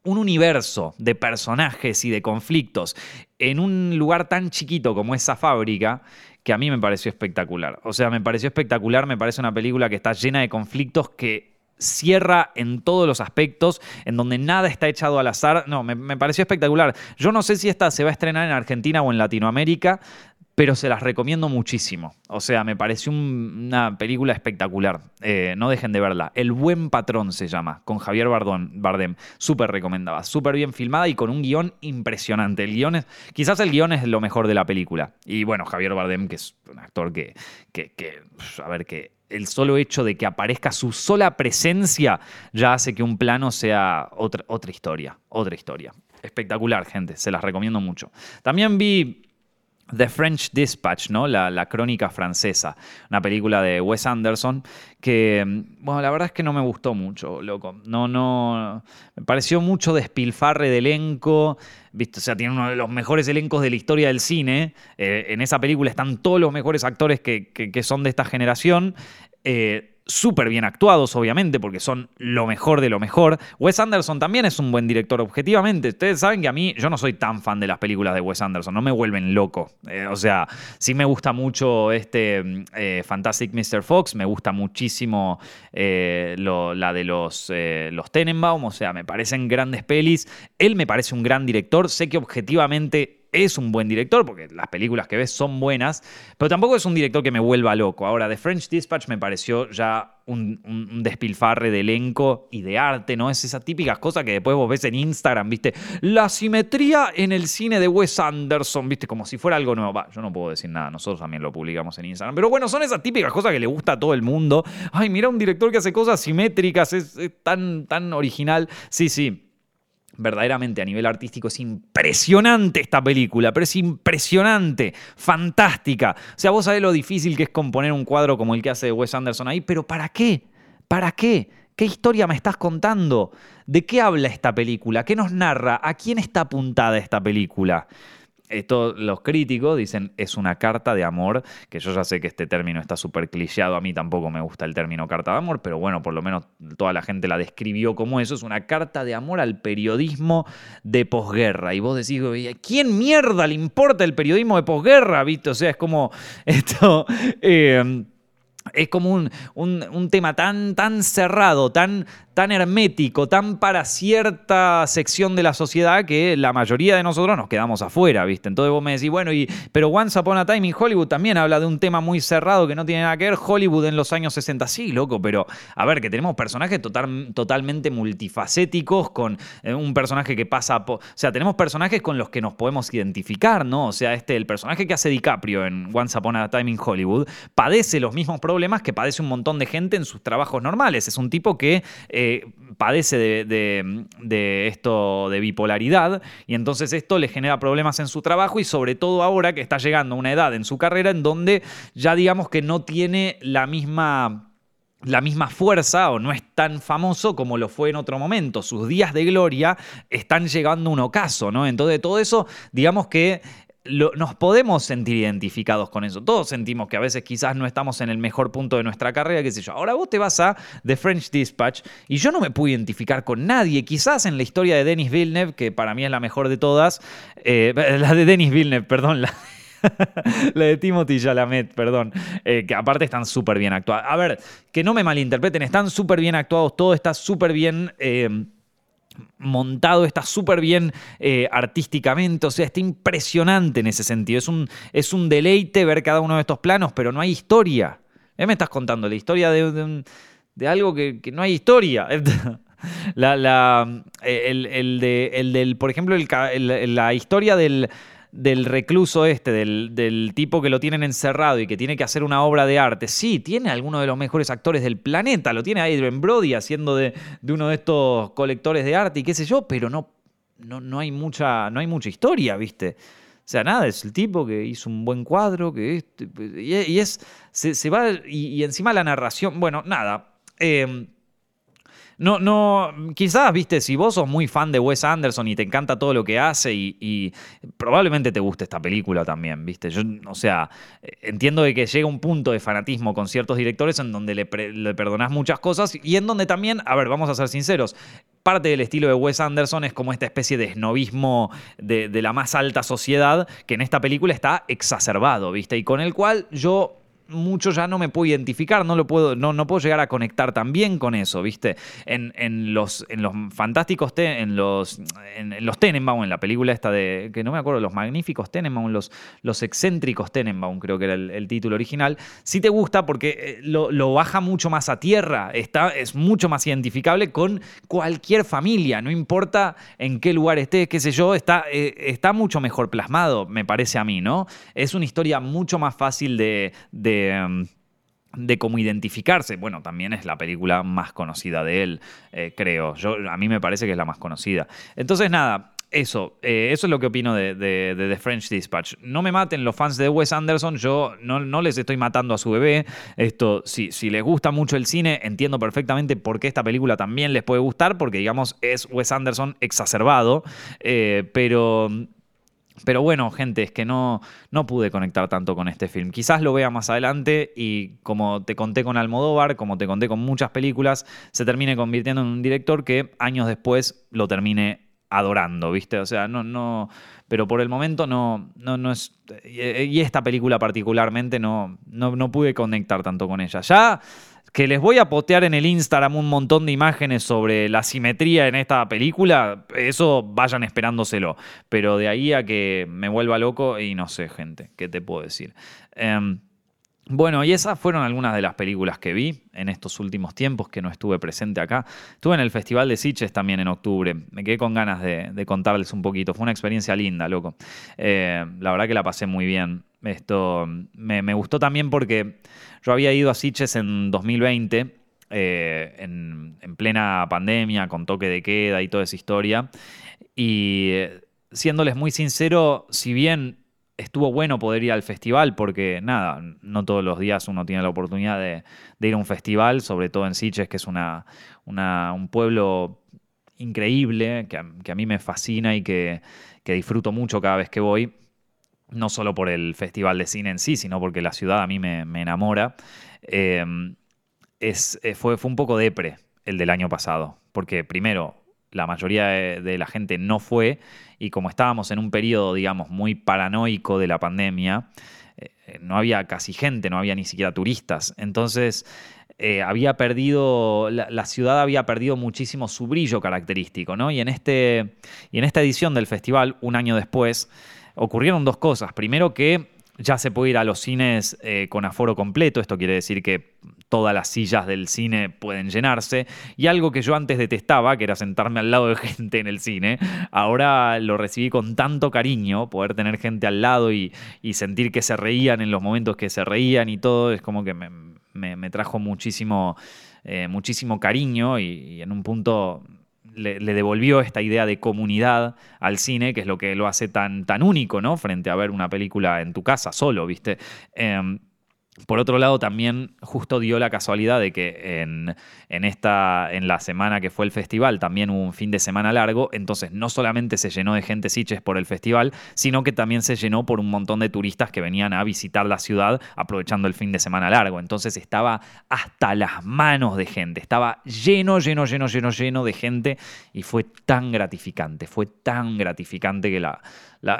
un universo de personajes y de conflictos en un lugar tan chiquito como esa fábrica que a mí me pareció espectacular. O sea, me pareció espectacular, me parece una película que está llena de conflictos que cierra en todos los aspectos, en donde nada está echado al azar. No, me, pareció espectacular. Yo no sé si esta se va a estrenar en Argentina o en Latinoamérica pero se las recomiendo muchísimo. O sea, me pareció una película espectacular. Eh, no dejen de verla. El buen patrón se llama, con Javier Bardem. Súper recomendada, súper bien filmada y con un guion impresionante. El guion es, quizás el guion es lo mejor de la película. Y bueno, Javier Bardem, que es un actor que, que, que a ver, que el solo hecho de que aparezca su sola presencia ya hace que un plano sea otra, otra historia, otra historia. espectacular, gente, se las recomiendo mucho. También vi The French Dispatch, ¿no? La, crónica francesa, una película de Wes Anderson que, bueno, la verdad es que no me gustó mucho, loco. No, no, me pareció mucho despilfarre de elenco, ¿viste? O sea, tiene uno de los mejores elencos de la historia del cine. Eh, en esa película están todos los mejores actores que, que son de esta generación. Eh, súper bien actuados, obviamente, porque son lo mejor de lo mejor. Wes Anderson también es un buen director, objetivamente. Ustedes saben que a mí, yo no soy tan fan de las películas de Wes Anderson, no me vuelven loco. Eh, o sea, sí me gusta mucho este eh, Fantastic Mr. Fox, me gusta muchísimo eh, la de los, los Tenenbaum, o sea, me parecen grandes pelis. Él me parece un gran director, sé que objetivamente es un buen director, porque las películas que ves son buenas, pero tampoco es un director que me vuelva loco. Ahora, The French Dispatch me pareció ya un, despilfarre de elenco y de arte, ¿no? Es esa típica cosa que después vos ves en Instagram, ¿viste? La simetría en el cine de Wes Anderson, ¿viste? Como si fuera algo nuevo. Yo no puedo decir nada, nosotros también lo publicamos en Instagram. Pero bueno, son esas típicas cosas que le gusta a todo el mundo. Ay, mira un director que hace cosas simétricas, es, es tan, tan original. Sí, sí verdaderamente a nivel artístico es impresionante esta película, pero es impresionante, fantástica. O sea, vos sabés lo difícil que es componer un cuadro como el que hace Wes Anderson ahí, pero ¿para qué? ¿Para qué? ¿Qué historia me estás contando? ¿De qué habla esta película? ¿Qué nos narra? ¿A quién está apuntada esta película? Esto los críticos dicen es una carta de amor, que yo ya sé que este término está súper clicheado, a mí tampoco me gusta el término carta de amor, pero bueno, por lo menos toda la gente la describió como eso, es una carta de amor al periodismo de posguerra. Y vos decís, ¿quién mierda le importa el periodismo de posguerra? ¿Viste? O sea, es como esto... Eh, es como un, un, tema tan, tan cerrado, tan, tan hermético, tan para cierta sección de la sociedad que la mayoría de nosotros nos quedamos afuera, ¿viste? Entonces vos me decís, bueno, y, pero Once Upon a Time in Hollywood también habla de un tema muy cerrado que no tiene nada que ver. Hollywood en los años 60, sí, loco, pero a ver, que tenemos personajes total, totalmente multifacéticos, con eh, un personaje que pasa, o sea, tenemos personajes con los que nos podemos identificar, ¿no? O sea, este, el personaje que hace DiCaprio en Once Upon a Time in Hollywood padece los mismos problemas que padece un montón de gente en sus trabajos normales. Es un tipo que... Eh, padece de, esto de bipolaridad y entonces esto le genera problemas en su trabajo y sobre todo ahora que está llegando a una edad en su carrera en donde ya digamos que no tiene la misma la misma fuerza o no es tan famoso como lo fue en otro momento. Sus días de gloria están llegando a un ocaso, ¿no? Entonces todo eso, digamos que nos podemos sentir identificados con eso. Todos sentimos que a veces quizás no estamos en el mejor punto de nuestra carrera, qué sé yo. Ahora vos te vas a The French Dispatch y yo no me puedo identificar con nadie. Quizás en la historia de Denis Villeneuve, que para mí es la mejor de todas, eh, la de Denis Villeneuve, perdón, la, de Timothy Chalamet, perdón, eh, que aparte están súper bien actuados. A ver, que no me malinterpreten, están súper bien actuados, todo está súper bien... Eh, montado, está súper bien eh, artísticamente, o sea, está impresionante en ese sentido. Es un, es un deleite ver cada uno de estos planos, pero no hay historia. ¿Qué me estás contando? La historia de, de, algo que, no hay historia. La, la, el, el, de, el del, por ejemplo, la historia del, del recluso este, del, tipo que lo tienen encerrado y que tiene que hacer una obra de arte. Sí, tiene alguno de los mejores actores del planeta, lo tiene Adrian Brody haciendo de, uno de estos colectores de arte y qué sé yo, pero no, no, no, hay, mucha, no hay mucha historia, ¿viste? O sea, nada, es el tipo que hizo un buen cuadro, que y, es, se, va, y, encima la narración, bueno, nada. Eh, no, no, quizás, viste, si vos sos muy fan de Wes Anderson y te encanta todo lo que hace y, probablemente te guste esta película también, viste. Yo, o sea, entiendo de que llega un punto de fanatismo con ciertos directores en donde le, perdonás muchas cosas y en donde también, a ver, vamos a ser sinceros, parte del estilo de Wes Anderson es como esta especie de esnovismo de, de la más alta sociedad que en esta película está exacerbado, viste, y con el cual yo mucho ya no me puedo identificar, no lo puedo, no, no puedo llegar a conectar tan bien con eso, ¿viste? En, los, en los fantásticos, en los, en, los Tenenbaum, en la película esta de, que no me acuerdo, los magníficos Tenenbaum, los, los excéntricos Tenenbaum, creo que era el, título original, sí te gusta porque eh, lo, baja mucho más a tierra, está, es mucho más identificable con cualquier familia, no importa en qué lugar estés, qué sé yo, está, eh, está mucho mejor plasmado, me parece a mí, ¿no? Es una historia mucho más fácil de de, cómo identificarse. Bueno, también es la película más conocida de él, eh, creo. Yo, a mí me parece que es la más conocida. Entonces, nada, eso, eh, eso es lo que opino de, The French Dispatch. No me maten los fans de Wes Anderson, yo no, les estoy matando a su bebé. Esto, si, si, les gusta mucho el cine, entiendo perfectamente por qué esta película también les puede gustar, porque digamos es Wes Anderson exacerbado, eh, pero... Pero bueno, gente, es que no, no pude conectar tanto con este film. Quizás lo vea más adelante y como te conté con Almodóvar, como te conté con muchas películas, se termine convirtiendo en un director que años después lo termine adorando, ¿viste? O sea, no, no, pero por el momento no, no, no es, y esta película particularmente no, no, no pude conectar tanto con ella. Ya que les voy a potear en el Instagram un montón de imágenes sobre la simetría en esta película, eso vayan esperándoselo. Pero de ahí a que me vuelva loco, y no sé, gente, ¿qué te puedo decir? Em, bueno, y esas fueron algunas de las películas que vi en estos últimos tiempos que no estuve presente acá. Estuve en el Festival de Sitges también en octubre. Me quedé con ganas de, contarles un poquito. Fue una experiencia linda, loco. Eh, la verdad que la pasé muy bien. Esto me, gustó también porque yo había ido a Sitges en 2020, eh, en, en plena pandemia, con toque de queda y toda esa historia. Y eh, siéndoles muy sincero, si bien estuvo bueno poder ir al festival porque, nada, no todos los días uno tiene la oportunidad de, ir a un festival, sobre todo en Sitges, que es una, un pueblo increíble, que a, mí me fascina y que, disfruto mucho cada vez que voy. No solo por el festival de cine en sí, sino porque la ciudad a mí me, enamora. Em, es, eh, fue, fue un poco depre el del año pasado, porque primero la mayoría de, la gente no fue y como estábamos en un periodo, digamos, muy paranoico de la pandemia, eh, no había casi gente, no había ni siquiera turistas. Entonces, eh, había perdido, la, ciudad había perdido muchísimo su brillo característico, ¿no? Y en, este, y en esta edición del festival, un año después, ocurrieron dos cosas. Primero que ya se puede ir a los cines eh, con aforo completo, esto quiere decir que todas las sillas del cine pueden llenarse. Y algo que yo antes detestaba, que era sentarme al lado de gente en el cine, ahora lo recibí con tanto cariño, poder tener gente al lado y, sentir que se reían en los momentos que se reían y todo, es como que me, trajo muchísimo, eh, muchísimo cariño y, en un punto le, devolvió esta idea de comunidad al cine, que es lo que lo hace tan, tan único, ¿no? Frente a ver una película en tu casa solo, ¿viste? Em, por otro lado, también justo dio la casualidad de que en, esta, en la semana que fue el festival también hubo un fin de semana largo, entonces no solamente se llenó de gente Siches por el festival, sino que también se llenó por un montón de turistas que venían a visitar la ciudad aprovechando el fin de semana largo. Entonces estaba hasta las manos de gente, estaba lleno, lleno, lleno, lleno, lleno de gente y fue tan gratificante, fue tan gratificante que la,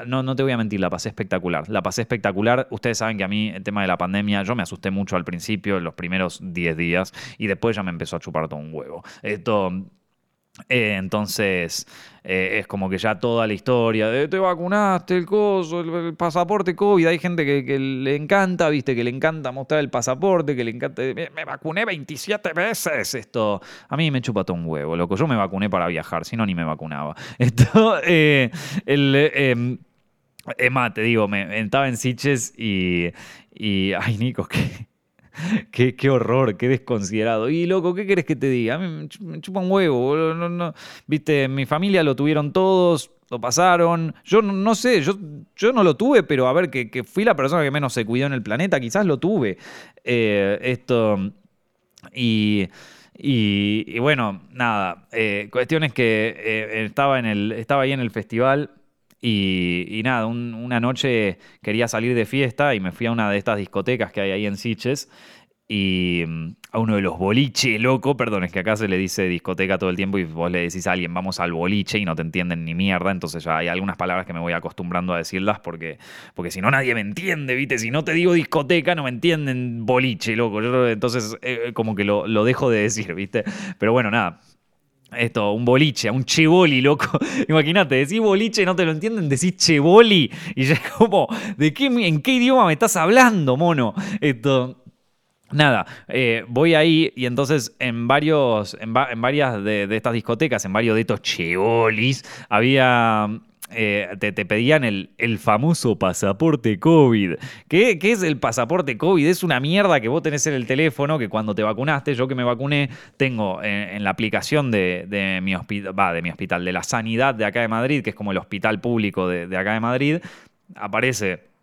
no, no te voy a mentir, la pasé espectacular. La pasé espectacular. Ustedes saben que a mí el tema de la pandemia, yo me asusté mucho al principio, en los primeros 10 días, y después ya me empezó a chupar todo un huevo. Esto. Eh, entonces, eh, es como que ya toda la historia de te vacunaste, el coso, el, pasaporte COVID. Hay gente que, le encanta, viste, que le encanta mostrar el pasaporte, que le encanta. Me, vacuné 27 veces. Esto a mí me chupa todo un huevo, loco. Yo me vacuné para viajar, si no, ni me vacunaba. Esto, eh, el. Em, más, te digo, me, estaba en Siches y, y. Ay, Nico, qué, horror, qué desconsiderado. Y loco, ¿qué querés que te diga? A mí me chupa un huevo. No, Viste, mi familia lo tuvieron todos, lo pasaron. Yo no, sé, yo, yo no lo tuve, pero a ver, que, fui la persona que menos se cuidó en el planeta, quizás lo tuve. Eh, esto. Y. Y, bueno, nada, eh, cuestión es que eh, estaba, en el, estaba ahí en el festival y, nada, una noche quería salir de fiesta y me fui a una de estas discotecas que hay ahí en Siches y mm, a uno de los boliche, loco, perdón, es que acá se le dice discoteca todo el tiempo y vos le decís a alguien vamos al boliche y no te entienden ni mierda, entonces ya hay algunas palabras que me voy acostumbrando a decirlas porque, porque si no nadie me entiende, ¿viste? Si no te digo discoteca no me entienden boliche, loco, Yo, entonces eh, como que lo, lo dejo de decir, ¿viste? Pero bueno, nada, esto, un boliche, un cheboli, loco. Imagínate, decís boliche, no te lo entienden, decís cheboli. Y ya es como, ¿de qué, ¿en qué idioma me estás hablando, mono? Esto. Nada, eh, voy ahí y entonces en varios, en, varias de, estas discotecas, en varios de estos chebolis, había, eh, te, pedían el, el, famoso pasaporte COVID. ¿Qué, ¿Qué, es el pasaporte COVID? Es una mierda que vos tenés en el teléfono que cuando te vacunaste, yo que me vacuné, tengo en, la aplicación de, mi hospital, de mi hospital, de la sanidad de acá de Madrid, que es como el hospital público de, de acá de Madrid, aparece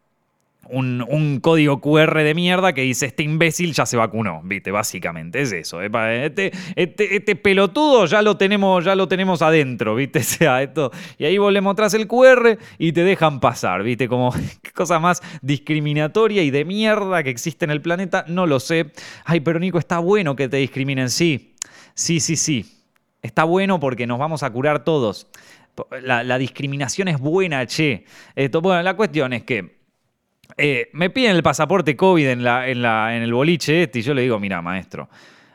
un, código QR de mierda que dice este imbécil ya se vacunó, viste, básicamente, es eso. Este, este, este, pelotudo ya lo tenemos, ya lo tenemos adentro, viste, sea, esto. Y ahí vos le mostrás el QR y te dejan pasar, viste, como cosa más discriminatoria y de mierda que existe en el planeta, no lo sé. Ay, pero Nico, está bueno que te discriminen, sí, sí, sí, sí. Está bueno porque nos vamos a curar todos. La, discriminación es buena, che. Esto, bueno, la cuestión es que eh, me piden el pasaporte COVID en, el boliche este y yo le digo, mira, maestro,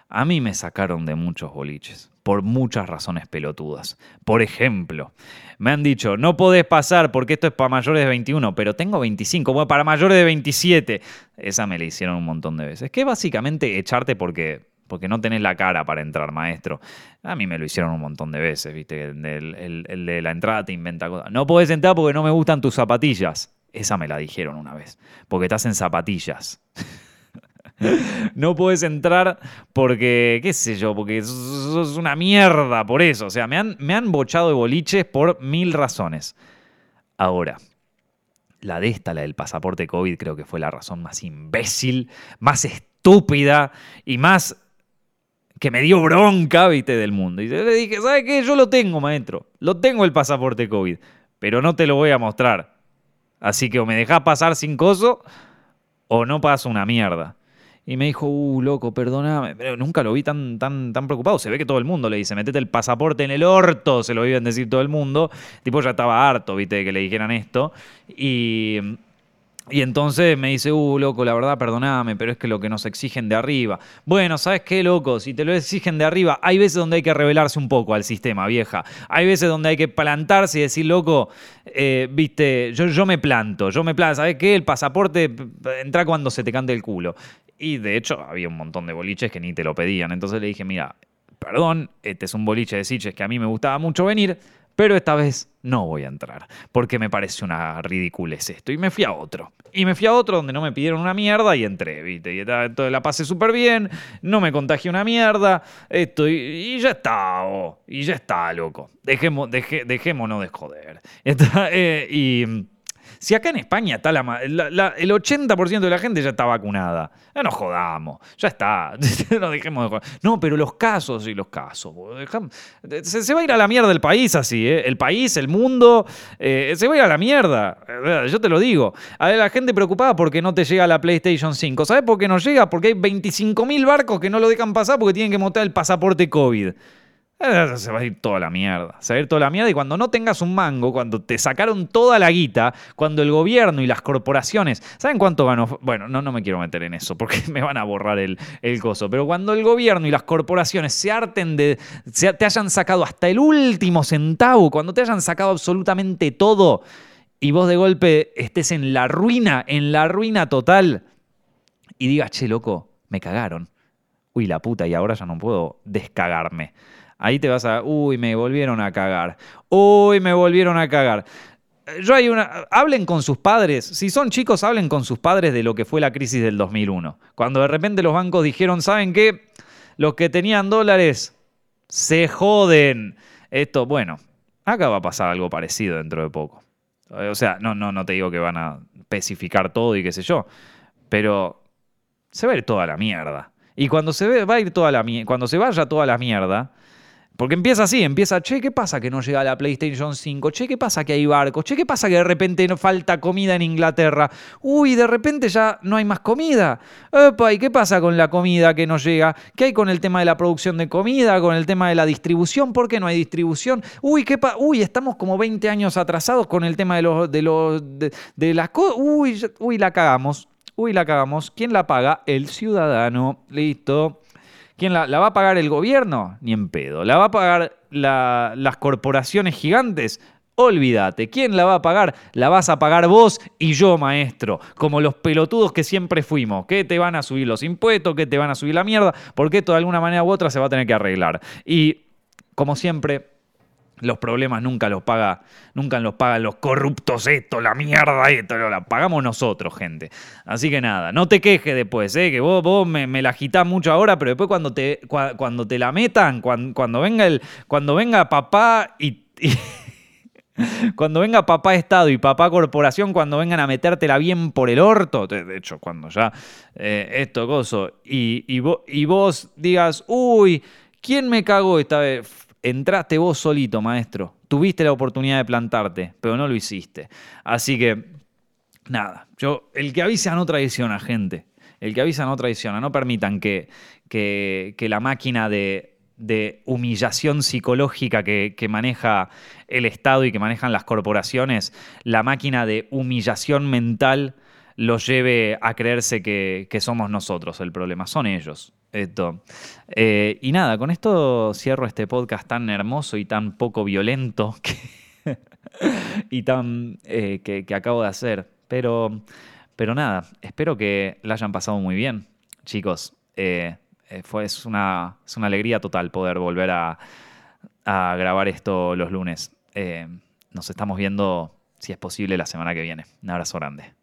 a mí me sacaron de muchos boliches por muchas razones pelotudas. Por ejemplo, me han dicho, no podés pasar porque esto es para mayores de 21, pero tengo 25, bueno, para mayores de 27. Esa me la hicieron un montón de veces. Que básicamente echarte porque, porque no tenés la cara para entrar, maestro. A mí me lo hicieron un montón de veces, ¿viste? El, el de la entrada te inventa cosas. No podés entrar porque no me gustan tus zapatillas. Esa me la dijeron una vez. Porque estás en zapatillas. no puedes entrar porque, qué sé yo, porque sos una mierda por eso. O sea, me han, me han bochado de boliches por mil razones. Ahora, la de esta, la del pasaporte COVID, creo que fue la razón más imbécil, más estúpida y más que me dio bronca, viste, del mundo. Y le dije, ¿sabes qué? Yo lo tengo, maestro. Lo tengo el pasaporte COVID, pero no te lo voy a mostrar. Así que o me dejás pasar sin coso o no paso una mierda. Y me dijo, uh, loco, perdóname. Pero nunca lo vi tan, tan, tan preocupado. Se ve que todo el mundo le dice, metete el pasaporte en el orto, se lo viven decir todo el mundo. tipo ya estaba harto, viste, de que le dijeran esto. Y y entonces me dice, uh, loco, la verdad, perdoname, pero es que lo que nos exigen de arriba. Bueno, ¿sabes qué, loco? Si te lo exigen de arriba, hay veces donde hay que revelarse un poco al sistema, vieja. Hay veces donde hay que plantarse y decir, loco, eh, viste, yo, yo me planto, yo me planto. ¿Sabes qué? El pasaporte entra cuando se te cante el culo. Y de hecho, había un montón de boliches que ni te lo pedían. Entonces le dije, mira, perdón, este es un boliche de Siches que a mí me gustaba mucho venir pero esta vez no voy a entrar, porque me parece una ridiculez esto. Y me fui a otro. Y me fui a otro donde no me pidieron una mierda y entré, ¿viste? Y entonces la pasé súper bien, no me contagié una mierda, esto, y, ya está, oh, y ya está, loco. Dejemos, dejémonos de joder. Eh, y si acá en España está la, el 80% de la gente ya está vacunada, ya no jodamos, ya está, no dejemos de joder. No, pero los casos y los casos, se, va a ir a la mierda el país así, ¿eh? el país, el mundo, eh, se va a ir a la mierda, yo te lo digo. A la gente preocupada porque no te llega la PlayStation 5, ¿sabes por qué no llega? Porque hay 25.000 barcos que no lo dejan pasar porque tienen que montar el pasaporte COVID. Se va a ir toda la mierda. Se va a ir toda la mierda y cuando no tengas un mango, cuando te sacaron toda la guita, cuando el gobierno y las corporaciones, ¿saben cuánto ganó? Bueno, no, no me quiero meter en eso porque me van a borrar el, el coso, pero cuando el gobierno y las corporaciones se harten de, te hayan sacado hasta el último centavo, cuando te hayan sacado absolutamente todo y vos de golpe estés en la ruina, en la ruina total y digas, che, loco, me cagaron. Uy, la puta, y ahora ya no puedo descagarme. Ahí te vas a, uy, me volvieron a cagar. Uy, me volvieron a cagar. Yo hay una, hablen con sus padres, si son chicos, hablen con sus padres de lo que fue la crisis del 2001. Cuando de repente los bancos dijeron, ¿saben qué? Los que tenían dólares se joden. Esto, bueno, acá va a pasar algo parecido dentro de poco. O sea, no, no, no te digo que van a especificar todo y qué sé yo, pero se va a ir toda la mierda. Y cuando se ve, va a ir toda la cuando se vaya toda la mierda, porque empieza así, empieza, che, ¿qué pasa que no llega la PlayStation 5? Che, ¿qué pasa que hay barcos? Che, ¿qué pasa que de repente no falta comida en Inglaterra? Uy, de repente ya no hay más comida. Epa, ¿y qué pasa con la comida que no llega? ¿Qué hay con el tema de la producción de comida? ¿Con el tema de la distribución? ¿Por qué no hay distribución? Uy, ¿qué Uy, estamos como 20 años atrasados con el tema de los de los de, las cosas. Uy, uy, la cagamos. Uy, la cagamos. ¿Quién la paga? El ciudadano. Listo. ¿Quién la, va a pagar el gobierno? Ni en pedo. ¿La va a pagar las corporaciones gigantes? Olvídate, ¿quién la va a pagar? La vas a pagar vos y yo, maestro, como los pelotudos que siempre fuimos, que te van a subir los impuestos, que te van a subir la mierda, porque esto de alguna manera u otra se va a tener que arreglar. Y, como siempre, Los problemas nunca los paga, nunca los pagan los corruptos esto, la mierda esto, la pagamos nosotros, gente. Así que nada, no te quejes después, ¿eh? que vos, vos me, la agitás mucho ahora, pero después cuando te, cuando te la metan, cuando, venga el, cuando venga papá y, cuando venga papá Estado y papá Corporación, cuando vengan a metértela bien por el orto, de hecho, cuando ya eh, esto, gozo, y, y, y vos digas, uy, ¿quién me cagó esta vez? Entraste vos solito, maestro. Tuviste la oportunidad de plantarte, pero no lo hiciste. Así que, nada, yo, el que avisa no traiciona, gente. El que avisa no traiciona. No permitan que, que, la máquina de, humillación psicológica que, maneja el Estado y que manejan las corporaciones, la máquina de humillación mental los lleve a creerse que, somos nosotros el problema, son ellos. Esto. Eh, y nada, con esto cierro este podcast tan hermoso y tan poco violento y tan eh, que, acabo de hacer. Pero, pero nada, espero que la hayan pasado muy bien, chicos. Eh, fue, es, una, es una alegría total poder volver a, a grabar esto los lunes. nos estamos viendo, si es posible, la semana que viene. Un abrazo grande.